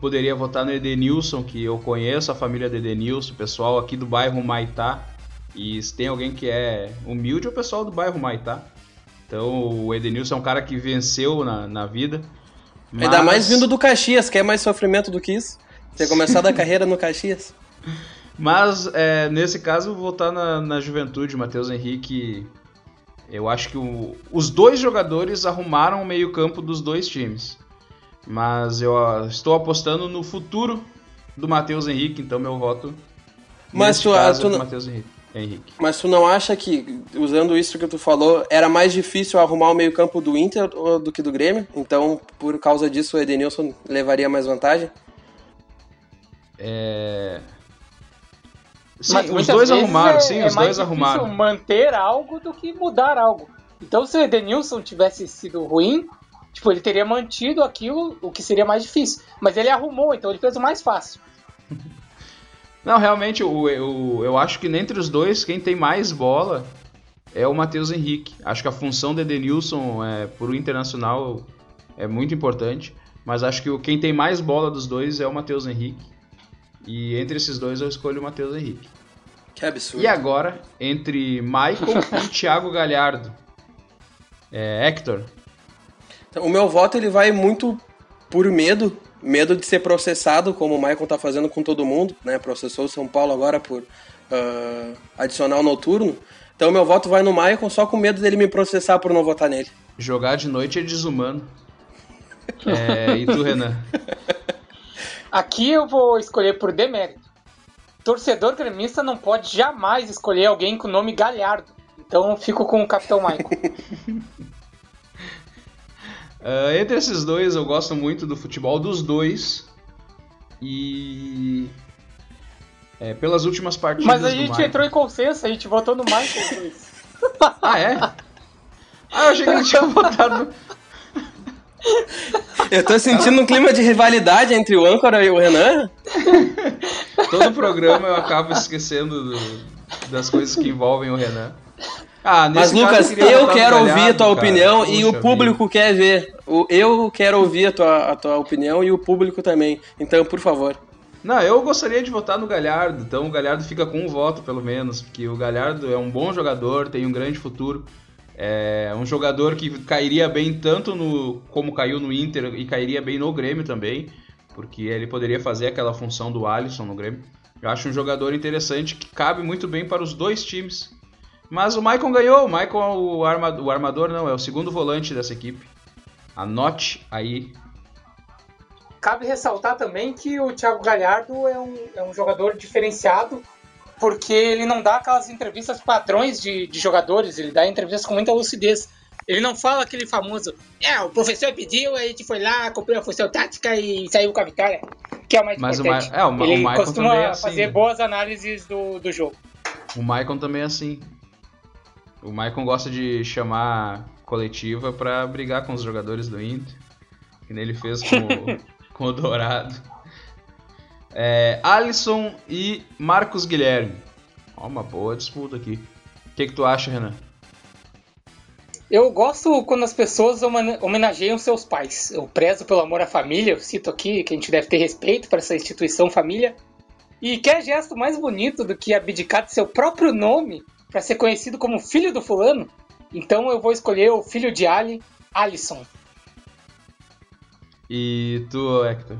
poderia votar no Edenilson, que eu conheço a família do Edenilson, pessoal aqui do bairro Maitá. E se tem alguém que é humilde, é o pessoal do bairro Maitá. Então o Edenilson é um cara que venceu na, na vida. Mas... Ainda mais vindo do Caxias, que é mais sofrimento do que isso. Ter começado a carreira no Caxias. Mas é, nesse caso, vou voltar na, na juventude, Matheus Henrique. Eu acho que o, os dois jogadores arrumaram o meio-campo dos dois times. Mas eu estou apostando no futuro do Matheus Henrique, então meu voto. Mas tu, caso, tu, é Matheus Henrique. Henrique. Mas tu não acha que, usando isso que tu falou, era mais difícil arrumar o meio-campo do Inter do que do Grêmio? Então, por causa disso, o Edenilson levaria mais vantagem? É... Sim, Mas os dois arrumaram, é, sim, é os dois arrumaram. manter algo do que mudar algo. Então, se o Edenilson tivesse sido ruim, tipo, ele teria mantido aquilo, o que seria mais difícil. Mas ele arrumou, então ele fez o mais fácil. Não, realmente, eu, eu, eu acho que entre os dois, quem tem mais bola é o Matheus Henrique. Acho que a função do Edenilson é, por o Internacional é muito importante. Mas acho que quem tem mais bola dos dois é o Matheus Henrique. E entre esses dois eu escolho o Matheus Henrique. Que absurdo. E agora, entre Michael e Thiago Galhardo. É, Hector. Então, o meu voto ele vai muito por medo. Medo de ser processado, como o Michael tá fazendo com todo mundo. Né? Processou o São Paulo agora por uh, adicional noturno. Então meu voto vai no Michael só com medo dele me processar por não votar nele. Jogar de noite é desumano. É, e tu, Renan? Aqui eu vou escolher por demérito. Torcedor gremista não pode jamais escolher alguém com o nome Galhardo. Então fico com o Capitão Michael. uh, entre esses dois, eu gosto muito do futebol dos dois. E. É, pelas últimas partidas. Mas a gente entrou em consenso, a gente votou no Michael. ah, é? Ah, eu achei que ele tinha votado. Eu tô sentindo um clima de rivalidade entre o âncora e o Renan. Todo programa eu acabo esquecendo do, das coisas que envolvem o Renan. Ah, Mas Lucas, eu, eu quero ouvir a tua cara. opinião e o público vida. quer ver. Eu quero ouvir a tua, a tua opinião e o público também. Então, por favor. Não, eu gostaria de votar no Galhardo. Então o Galhardo fica com um voto, pelo menos. Porque o Galhardo é um bom jogador, tem um grande futuro. É um jogador que cairia bem tanto no como caiu no Inter e cairia bem no Grêmio também, porque ele poderia fazer aquela função do Alisson no Grêmio. Eu acho um jogador interessante que cabe muito bem para os dois times. Mas o Maicon ganhou, o Maicon é o, arma, o armador não, é o segundo volante dessa equipe. Anote aí. Cabe ressaltar também que o Thiago Galhardo é um, é um jogador diferenciado porque ele não dá aquelas entrevistas padrões de, de jogadores, ele dá entrevistas com muita lucidez. Ele não fala aquele famoso, é, o professor pediu, a gente foi lá, cumpriu a função tática e saiu com a vitória, que é o mais Mas importante. O, Ma é, o, ele o costuma é assim, fazer né? boas análises do, do jogo. O Maicon também é assim. O Maicon gosta de chamar coletiva para brigar com os jogadores do Inter, que nem ele fez com, com o Dourado. É, Alisson e Marcos Guilherme. Ó, uma boa disputa aqui. O que, que tu acha, Renan? Eu gosto quando as pessoas homenageiam seus pais. Eu prezo pelo amor à família, eu cito aqui que a gente deve ter respeito para essa instituição família. E quer gesto mais bonito do que abdicar de seu próprio nome para ser conhecido como filho do fulano? Então eu vou escolher o filho de Ali, Alisson. E tu, Hector?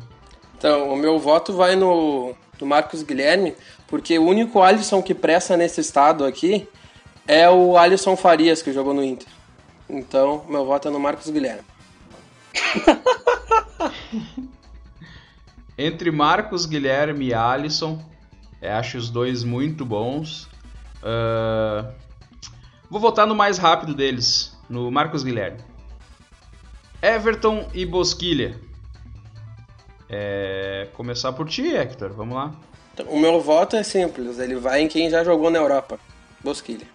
Então, o meu voto vai no, no Marcos Guilherme, porque o único Alisson que presta nesse estado aqui é o Alisson Farias, que jogou no Inter. Então, meu voto é no Marcos Guilherme. Entre Marcos Guilherme e Alisson, acho os dois muito bons. Uh, vou votar no mais rápido deles, no Marcos Guilherme. Everton e Bosquilha. É, começar por ti, Hector, vamos lá. O meu voto é simples, ele vai em quem já jogou na Europa, Bosquilha.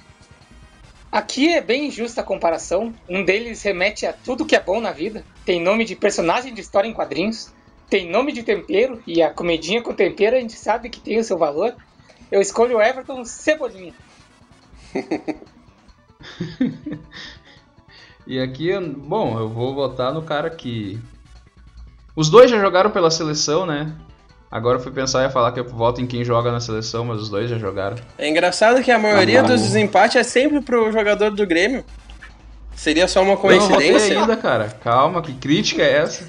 Aqui é bem injusta a comparação. Um deles remete a tudo que é bom na vida. Tem nome de personagem de história em quadrinhos. Tem nome de tempero. E a comidinha com tempero a gente sabe que tem o seu valor. Eu escolho o Everton Cebolinha. e aqui, bom, eu vou votar no cara que os dois já jogaram pela seleção, né? Agora eu fui pensar e falar que eu voto em quem joga na seleção, mas os dois já jogaram. É engraçado que a maioria dos desempates é sempre pro jogador do Grêmio. Seria só uma coincidência? Não, ainda, cara. Calma, que crítica é essa?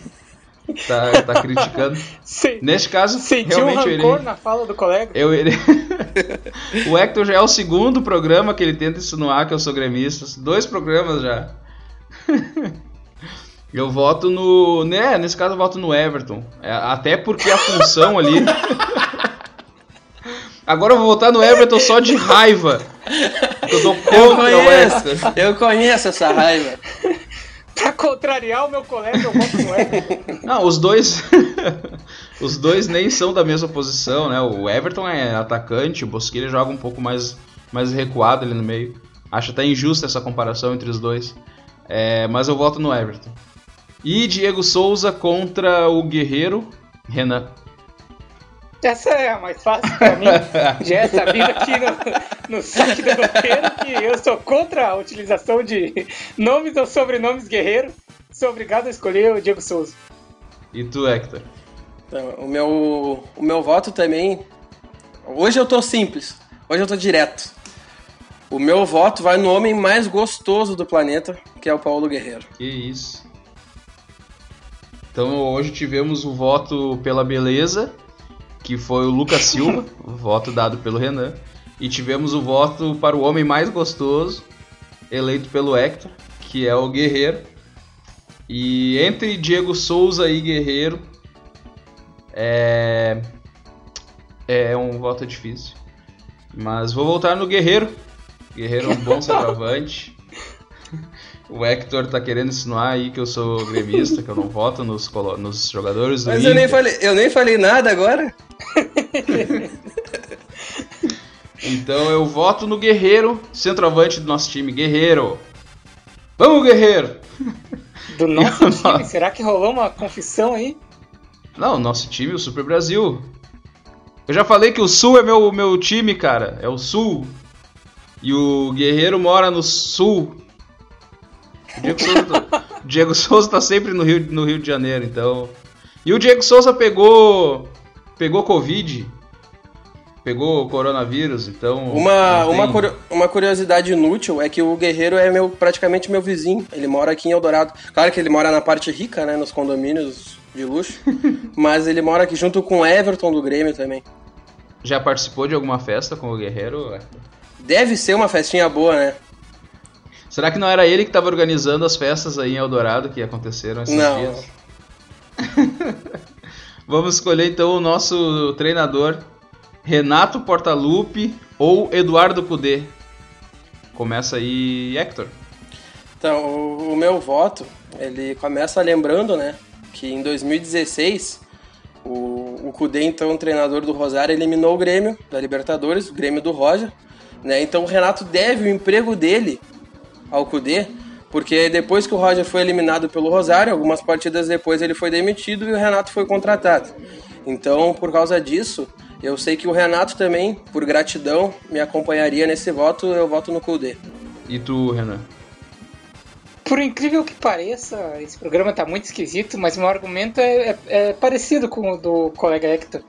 Tá, tá criticando. Sim. Neste caso, Sentiu realmente um rancor na fala do colega. Eu irei... o Hector já é o segundo programa que ele tenta insinuar que eu sou gremista. Dois programas já. Eu voto no. Né, nesse caso eu voto no Everton. É, até porque a função ali. Agora eu vou votar no Everton só de raiva. Eu dou contra eu conheço, o Eu conheço essa raiva. pra contrariar o meu colega, eu voto no Everton. Não, os dois. Os dois nem são da mesma posição, né? O Everton é atacante, o Bosquilha joga um pouco mais, mais recuado ali no meio. Acho até injusta essa comparação entre os dois. É, mas eu voto no Everton. E Diego Souza contra o Guerreiro Renan. Essa é a mais fácil pra mim. Já é sabido aqui no, no site do roteiro que eu sou contra a utilização de nomes ou sobrenomes guerreiro. Sou obrigado a escolher o Diego Souza. E tu, Hector? Então, o, meu, o meu voto também. Hoje eu tô simples. Hoje eu tô direto. O meu voto vai no homem mais gostoso do planeta, que é o Paulo Guerreiro. Que isso. Então hoje tivemos o voto pela beleza que foi o Lucas Silva, o voto dado pelo Renan. E tivemos o voto para o homem mais gostoso, eleito pelo Hector, que é o Guerreiro. E entre Diego Souza e Guerreiro, é, é um voto difícil. Mas vou voltar no Guerreiro. Guerreiro é um bom centroavante. O Hector tá querendo insinuar aí que eu sou gremista, que eu não voto nos, nos jogadores do Mas eu nem, falei, eu nem falei nada agora. então eu voto no Guerreiro, centroavante do nosso time. Guerreiro! Vamos, Guerreiro! Do nosso time? Será que rolou uma confissão aí? Não, nosso time, o Super Brasil. Eu já falei que o Sul é meu, meu time, cara. É o Sul. E o Guerreiro mora no Sul. O Diego Souza, tá, Diego Souza tá sempre no Rio, no Rio de Janeiro, então. E o Diego Souza pegou. Pegou Covid. Pegou coronavírus, então. Uma, uma, uma curiosidade inútil é que o Guerreiro é meu, praticamente meu vizinho. Ele mora aqui em Eldorado. Claro que ele mora na parte rica, né? Nos condomínios de luxo. mas ele mora aqui junto com o Everton do Grêmio também. Já participou de alguma festa com o Guerreiro? Deve ser uma festinha boa, né? Será que não era ele que estava organizando as festas aí em Eldorado que aconteceram esses não. dias? Vamos escolher então o nosso treinador Renato Portaluppi ou Eduardo Cudê. Começa aí, Hector. Então, o, meu voto, ele começa lembrando, né, que em 2016 o, o Cudê, então treinador do Rosário, eliminou o Grêmio da Libertadores, o Grêmio do Roger, né? Então o Renato deve o emprego dele ao Cudê, porque depois que o Roger foi eliminado pelo Rosário, algumas partidas depois ele foi demitido e o Renato foi contratado. Então, por causa disso, eu sei que o Renato também, por gratidão, me acompanharia nesse voto, eu voto no Cudê. E tu, Renan? Por incrível que pareça, esse programa está muito esquisito, mas meu argumento é, é, é, parecido com o do colega Hector.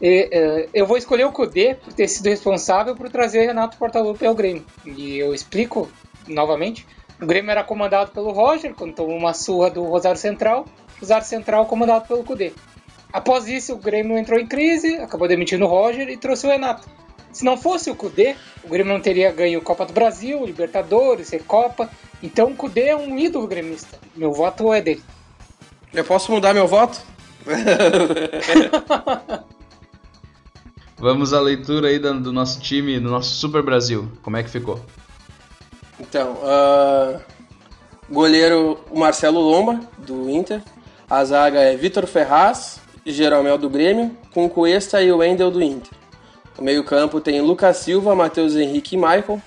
E, é, eu vou escolher o Cudê por ter sido responsável por trazer Renato Portaluppi ao Grêmio. E eu explico novamente. O Grêmio era comandado pelo Roger, quando tomou uma surra do Rosário Central. Rosário Central comandado pelo Cudê. Após isso, o Grêmio entrou em crise, acabou demitindo o Roger e trouxe o Renato. Se não fosse o Cudê, o Grêmio não teria ganho Copa do Brasil, Libertadores, Recopa. Então o Cudê é um ídolo gremista. Meu voto é dele. Eu posso mudar meu voto? Vamos à leitura aí do nosso time, do nosso Super Brasil. Como é que ficou? Então, uh, goleiro o Marcelo Lomba, do Inter. A zaga é Vitor Ferraz e Jeromel do Grêmio, com o Cuesta e o Wendel do Inter. No meio-campo tem Lucas Silva, Matheus Henrique e Michael.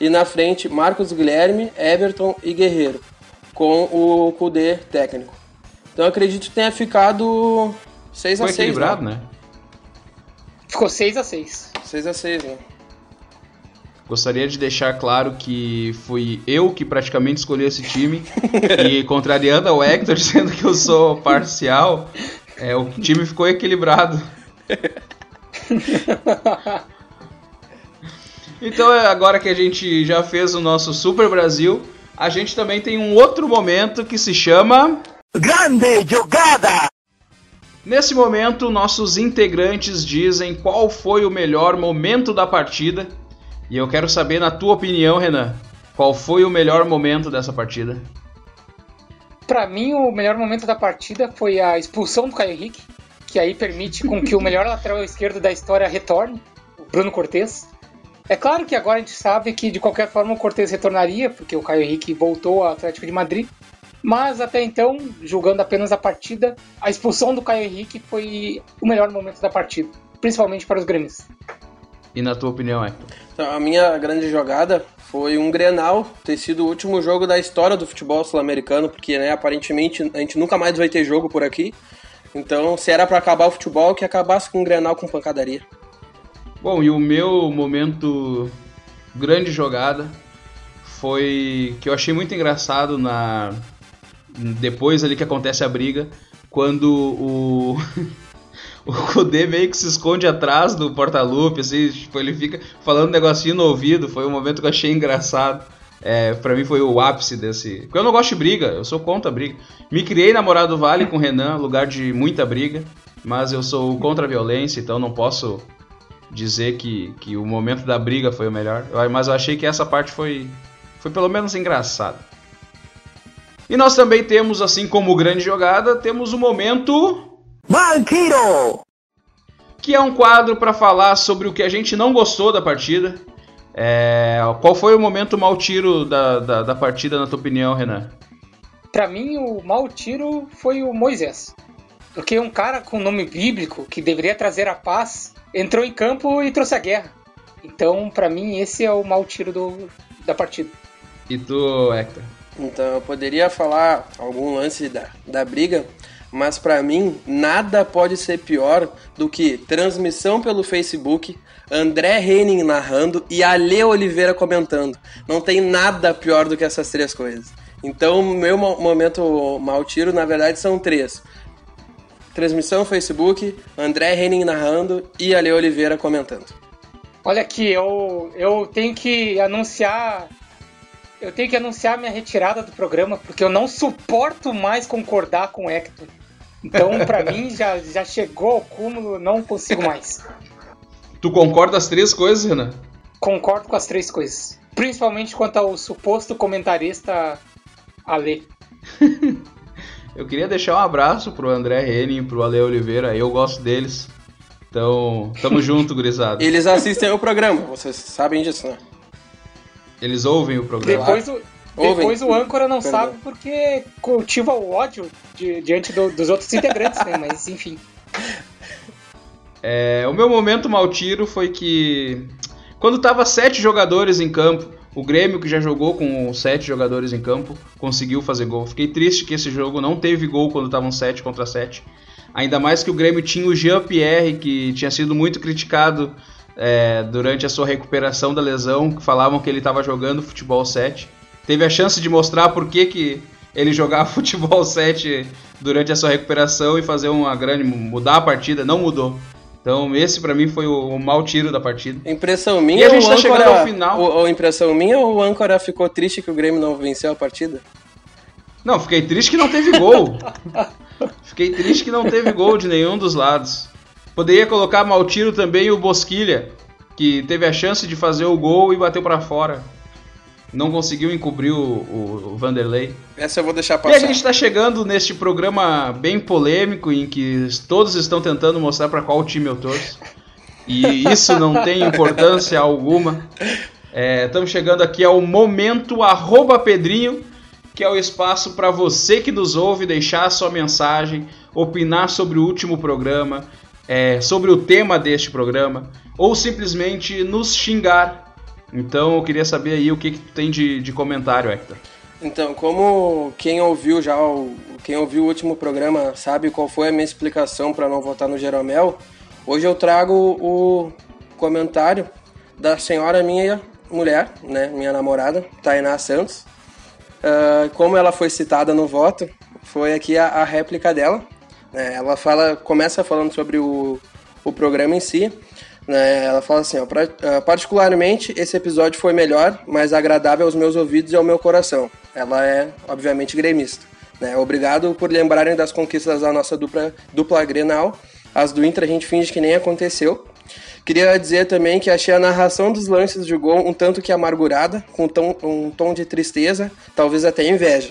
E na frente, Marcos Guilherme, Everton e Guerreiro, com o Kudê técnico. Então acredito que tenha ficado 6 a 6 equilibrado, né? né? Ficou 6 a 6 6 a 6 né? Gostaria de deixar claro que fui eu que praticamente escolhi esse time e contrariando ao Hector, dizendo que eu sou parcial, é, o time ficou equilibrado. Então, é, agora que a gente já fez o nosso Super Brasil, a gente também tem um outro momento que se chama Grande Jogada! Nesse momento, nossos integrantes dizem qual foi o melhor momento da partida e eu quero saber, na tua opinião, Renan, qual foi o melhor momento dessa partida? Para mim, o melhor momento da partida foi a expulsão do Caio Henrique, que aí permite com que o melhor lateral esquerdo da história retorne, o Bruno Cortes. É claro que agora a gente sabe que de qualquer forma o Cortes retornaria, porque o Caio Henrique voltou ao Atlético de Madrid. Mas até então, julgando apenas a partida, a expulsão do Caio Henrique foi o melhor momento da partida, principalmente para os gremistas. E na tua opinião, Hector? Então, a minha grande jogada foi um Grenal ter sido o último jogo da história do futebol sul-americano, porque né, aparentemente a gente nunca mais vai ter jogo por aqui. Então, se era para acabar o futebol, que acabasse com um Grenal com pancadaria. Bom, e o meu momento grande jogada foi que eu achei muito engraçado na depois ali que acontece a briga, quando o o Kudê meio que se esconde atrás do porta-lupe, assim, tipo, ele fica falando um negocinho no ouvido, foi um momento que eu achei engraçado. É, pra mim foi o ápice desse. Porque eu não gosto de briga, eu sou contra a briga. Me criei namorado do Vale com o Renan, lugar de muita briga, mas eu sou contra a violência, então não posso dizer que, que o momento da briga foi o melhor. Mas eu achei que essa parte foi, foi pelo menos engraçada. E nós também temos, assim como grande jogada, temos o momento Maltiro! Que é um quadro para falar sobre o que a gente não gostou da partida. É... Qual foi o momento mal tiro da, da, da partida, na tua opinião, Renan? Para mim, o mal tiro foi o Moisés. Porque um cara com nome bíblico, que deveria trazer a paz, entrou em campo e trouxe a guerra. Então, para mim, esse é o mal tiro do, da partida. E tu, Hector? Então, eu poderia falar algum lance da, da briga, mas para mim nada pode ser pior do que transmissão pelo Facebook, André Henning narrando e Ale Oliveira comentando. Não tem nada pior do que essas três coisas. Então, meu momento mal tiro, na verdade, são três. Transmissão Facebook, André Henning narrando e Ale Oliveira comentando. Olha aqui, eu, eu tenho que anunciar eu tenho que anunciar minha retirada do programa porque eu não suporto mais concordar com o Hector. Então, para mim, já, já chegou ao cúmulo, não consigo mais. Tu concorda as três coisas, Renan? Concordo com as três coisas. Principalmente quanto ao suposto comentarista Ale. eu queria deixar um abraço pro André Henning e pro Ale Oliveira, eu gosto deles. Então, tamo junto, gurizada. Eles assistem o programa, vocês sabem disso, né? Eles ouvem o programa. Depois o, depois o âncora não Perdão. sabe porque cultiva o ódio de, diante do, dos outros integrantes, né? Mas enfim. É, o meu momento mal tiro foi que quando tava sete jogadores em campo, o Grêmio que já jogou com sete jogadores em campo conseguiu fazer gol. Fiquei triste que esse jogo não teve gol quando estavam sete contra sete. Ainda mais que o Grêmio tinha o Jean Pierre que tinha sido muito criticado é, durante a sua recuperação da lesão, que falavam que ele estava jogando futebol 7 teve a chance de mostrar por que, que ele jogava futebol 7 durante a sua recuperação e fazer uma grande. mudar a partida, não mudou. Então esse para mim foi o, o mau tiro da partida. Impressão minha e a gente tá chegando ao final. Ou, ou impressão minha ou o âncora ficou triste que o Grêmio não venceu a partida? Não, fiquei triste que não teve gol. fiquei triste que não teve gol de nenhum dos lados. Poderia colocar mau tiro também o Bosquilha, que teve a chance de fazer o gol e bateu para fora não conseguiu encobrir o, o, o, Vanderlei. Essa eu vou deixar passar. E a gente está chegando neste programa bem polêmico em que todos estão tentando mostrar para qual time eu torço. E isso não tem importância alguma. Estamos é, chegando aqui ao momento arroba Pedrinho, que é o espaço para você que nos ouve deixar a sua mensagem, opinar sobre o último programa, é, sobre o tema deste programa, ou simplesmente nos xingar então eu queria saber aí o que, que tem de, de comentário, Hector. Então, como quem ouviu já o, quem ouviu o último programa sabe qual foi a minha explicação para não votar no Jeromel, hoje eu trago o comentário da senhora minha mulher, né, minha namorada, Tainá Santos. Uh, como ela foi citada no voto, foi aqui a, a réplica dela. Né, ela fala, começa falando sobre o, o programa em si né? Ela fala assim: ó, ah, particularmente esse episódio foi melhor, mais agradável aos meus ouvidos e ao meu coração. Ela é, obviamente, gremista. Né? Obrigado por lembrarem das conquistas da nossa dupla, dupla Grenal. As do Inter a gente finge que nem aconteceu. Queria dizer também que achei a narração dos lances de gol um tanto que amargurada, com um tom, um tom de tristeza, talvez até inveja.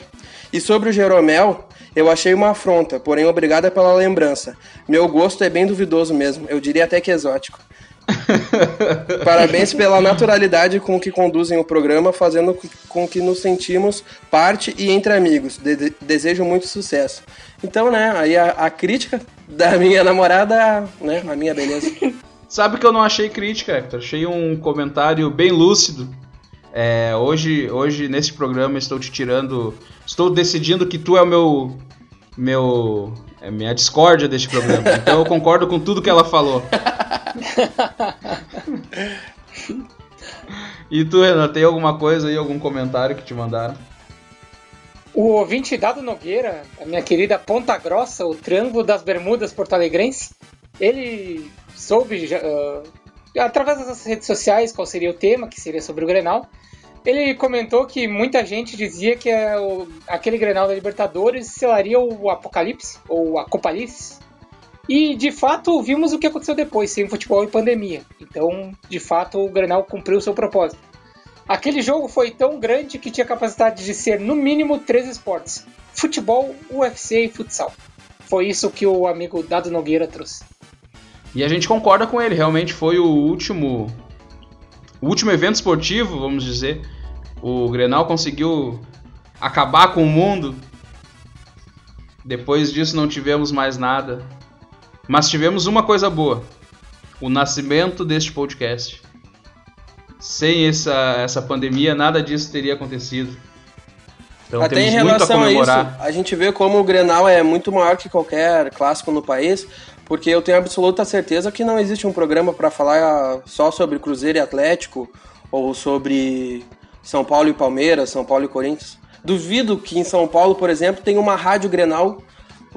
E sobre o Jeromel, eu achei uma afronta, porém obrigada pela lembrança. Meu gosto é bem duvidoso mesmo, eu diria até que exótico. Parabéns pela naturalidade com que conduzem o programa, fazendo com que nos sentimos parte e entre amigos. De desejo muito sucesso. Então, né, aí a, a, crítica da minha namorada, né, a minha beleza. Sabe que eu não achei crítica, Hector? Achei um comentário bem lúcido. É, hoje, hoje, nesse programa, estou te tirando. Estou decidindo que tu é o meu. meu é minha discórdia deste programa. Então eu concordo com tudo que ela falou. e tu, Renan, tem alguma coisa aí, algum comentário que te mandaram? O ouvinte Dado Nogueira, a minha querida Ponta Grossa, o Triângulo das Bermudas porto-alegrense, ele soube, uh, através das redes sociais, qual seria o tema, que seria sobre o Grenal. Ele comentou que muita gente dizia que é aquele Grenal da Libertadores selaria o Apocalipse, ou a Copalice, e de fato vimos o que aconteceu depois, sem futebol e pandemia. Então, de fato, o Grenal cumpriu seu propósito. Aquele jogo foi tão grande que tinha capacidade de ser no mínimo três esportes: futebol, UFC e futsal. Foi isso que o amigo Dado Nogueira trouxe. E a gente concorda com ele, realmente foi o último o último evento esportivo, vamos dizer. O Grenal conseguiu acabar com o mundo. Depois disso não tivemos mais nada. Mas tivemos uma coisa boa: o nascimento deste podcast. Sem essa, essa pandemia, nada disso teria acontecido. Então Até temos em relação muito a comemorar. A, isso, a gente vê como o Grenal é muito maior que qualquer clássico no país, porque eu tenho absoluta certeza que não existe um programa para falar só sobre Cruzeiro e Atlético ou sobre São Paulo e Palmeiras, São Paulo e Corinthians. Duvido que em São Paulo, por exemplo, tenha uma rádio Grenal,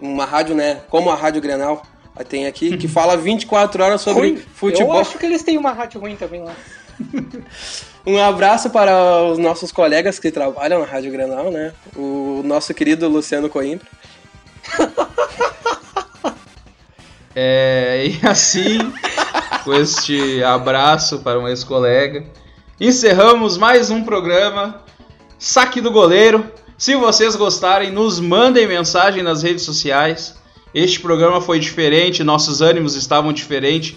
uma rádio, né, como a Rádio Grenal, tem aqui, que fala 24 horas sobre ruim. futebol. Eu acho que eles têm uma rádio ruim também lá. um abraço para os nossos colegas que trabalham na Rádio Grenal, né? O nosso querido Luciano Coimbra. É, e assim, com este abraço para um ex-colega, encerramos mais um programa Saque do Goleiro. Se vocês gostarem, nos mandem mensagem nas redes sociais. Este programa foi diferente, nossos ânimos estavam diferentes.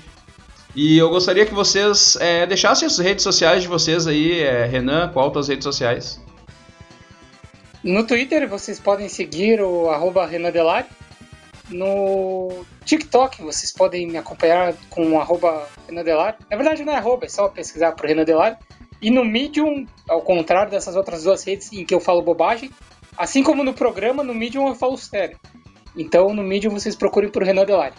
E eu gostaria que vocês é, deixassem as redes sociais de vocês aí, é, Renan, qual as redes sociais? No Twitter vocês podem seguir o arroba Renan Delari. No TikTok vocês podem me acompanhar com arroba Renan. Na verdade não é arroba, é só pesquisar por Renan Delari. E no Medium, ao contrário dessas outras duas redes em que eu falo bobagem, assim como no programa, no Medium eu falo sério. Então no Medium vocês procurem por Renan Delari.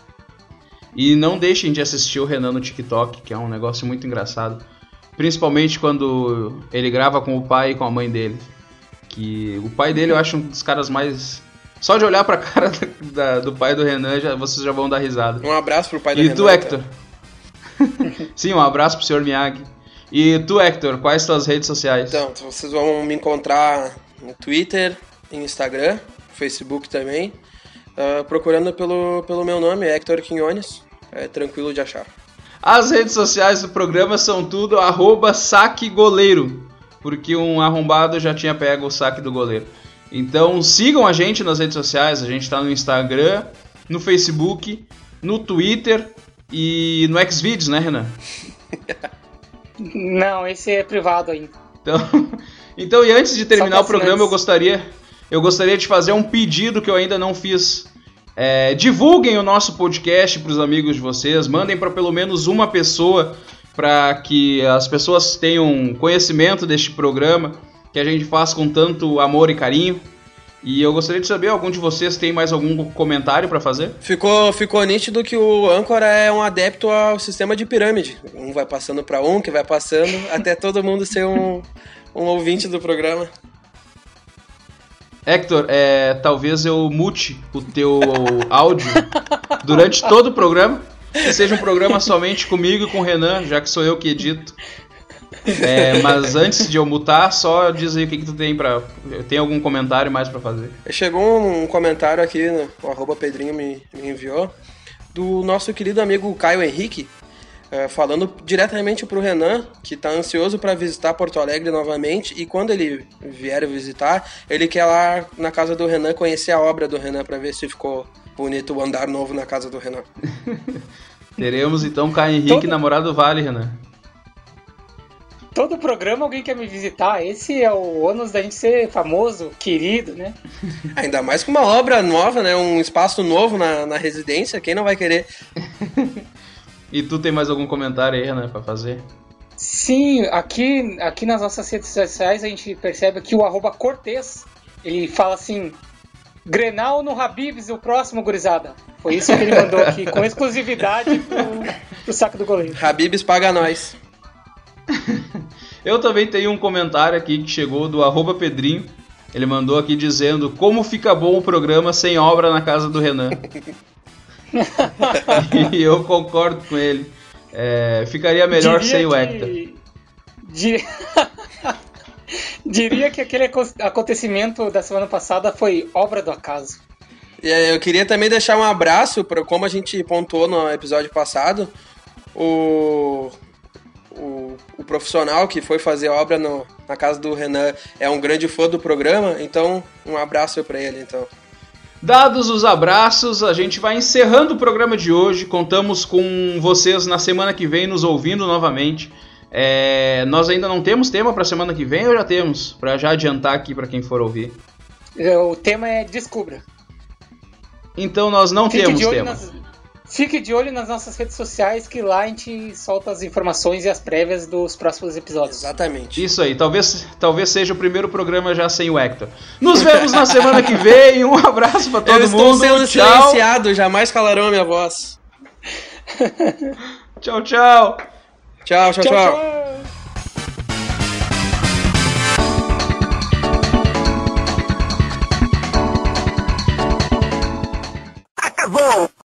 E não deixem de assistir o Renan no TikTok, que é um negócio muito engraçado. Principalmente quando ele grava com o pai e com a mãe dele. Que o pai dele eu acho um dos caras mais. Só de olhar pra cara da, do pai do Renan, já, vocês já vão dar risada. Um abraço pro pai do e Renan. E tu, Hector? Sim, um abraço pro senhor Miyagi. E tu, Hector, quais são as redes sociais? Então, vocês vão me encontrar no Twitter, no Instagram, Facebook também. Uh, procurando pelo, pelo meu nome, Hector Quinones. É tranquilo de achar. As redes sociais do programa são tudo arroba saque goleiro, porque um arrombado já tinha pego o saque do goleiro. Então sigam a gente nas redes sociais, a gente está no Instagram, no Facebook, no Twitter e no Xvideos, né, Renan? Não, esse é privado ainda. Então, então e antes de terminar o programa, eu gostaria eu gostaria de fazer um pedido que eu ainda não fiz. É, divulguem o nosso podcast para os amigos de vocês, mandem para pelo menos uma pessoa para que as pessoas tenham conhecimento deste programa que a gente faz com tanto amor e carinho. E eu gostaria de saber, algum de vocês tem mais algum comentário para fazer? Ficou, ficou nítido que o Âncora é um adepto ao sistema de pirâmide. Um vai passando para um, que vai passando, até todo mundo ser um, um ouvinte do programa. Hector, é, talvez eu mute o teu áudio durante todo o programa. Que seja um programa somente comigo e com o Renan, já que sou eu que edito. É, mas antes de eu mutar, só diz aí o que, que tu tem para. Tem algum comentário mais para fazer? Chegou um comentário aqui, né, o arroba Pedrinho me, me enviou, do nosso querido amigo Caio Henrique, é, falando diretamente para o Renan, que está ansioso para visitar Porto Alegre novamente e quando ele vier visitar, ele quer lá na casa do Renan conhecer a obra do Renan para ver se ficou bonito o andar novo na casa do Renan. Teremos então Caio Henrique, Todo... namorado do Vale, Renan. Todo programa alguém quer me visitar. Esse é o ônus da gente ser famoso, querido, né? Ainda mais com uma obra nova, né? Um espaço novo na, na residência. Quem não vai querer? e tu tem mais algum comentário aí, Renan, pra fazer? Sim, aqui, aqui nas nossas redes sociais a gente percebe que o arroba Cortez, ele fala assim, Grenal no Habibs, o próximo, gurizada. Foi isso que ele mandou aqui, com exclusividade pro, pro saco do goleiro. Habibs paga nós. Eu também tenho um comentário aqui que chegou do arroba Pedrinho. Ele mandou aqui dizendo como fica bom o programa sem obra na casa do Renan. e eu concordo com ele. É, ficaria melhor Diria sem o Hector. Diria... Diria que aquele acontecimento da semana passada foi obra do acaso. Eu queria também deixar um abraço para como a gente pontuou no episódio passado, o, o, o profissional que foi fazer obra no, na casa do Renan é um grande fã do programa, então um abraço para ele então. Dados os abraços, a gente vai encerrando o programa de hoje. Contamos com vocês na semana que vem nos ouvindo novamente. É, nós ainda não temos tema para semana que vem ou já temos? Para já adiantar aqui para quem for ouvir. O tema é descubra. Então nós não Fique temos tema. Nas... Fique de olho nas nossas redes sociais que lá a gente solta as informações e as prévias dos próximos episódios. Exatamente. Isso aí, talvez, talvez seja o primeiro programa já sem o Hector. Nos vemos na semana que vem. Um abraço para todo Eu mundo. Eu estou sendo tchau. silenciado, jamais calarão a minha voz. tchau, tchau. tchau, tchau. tchau. tchau.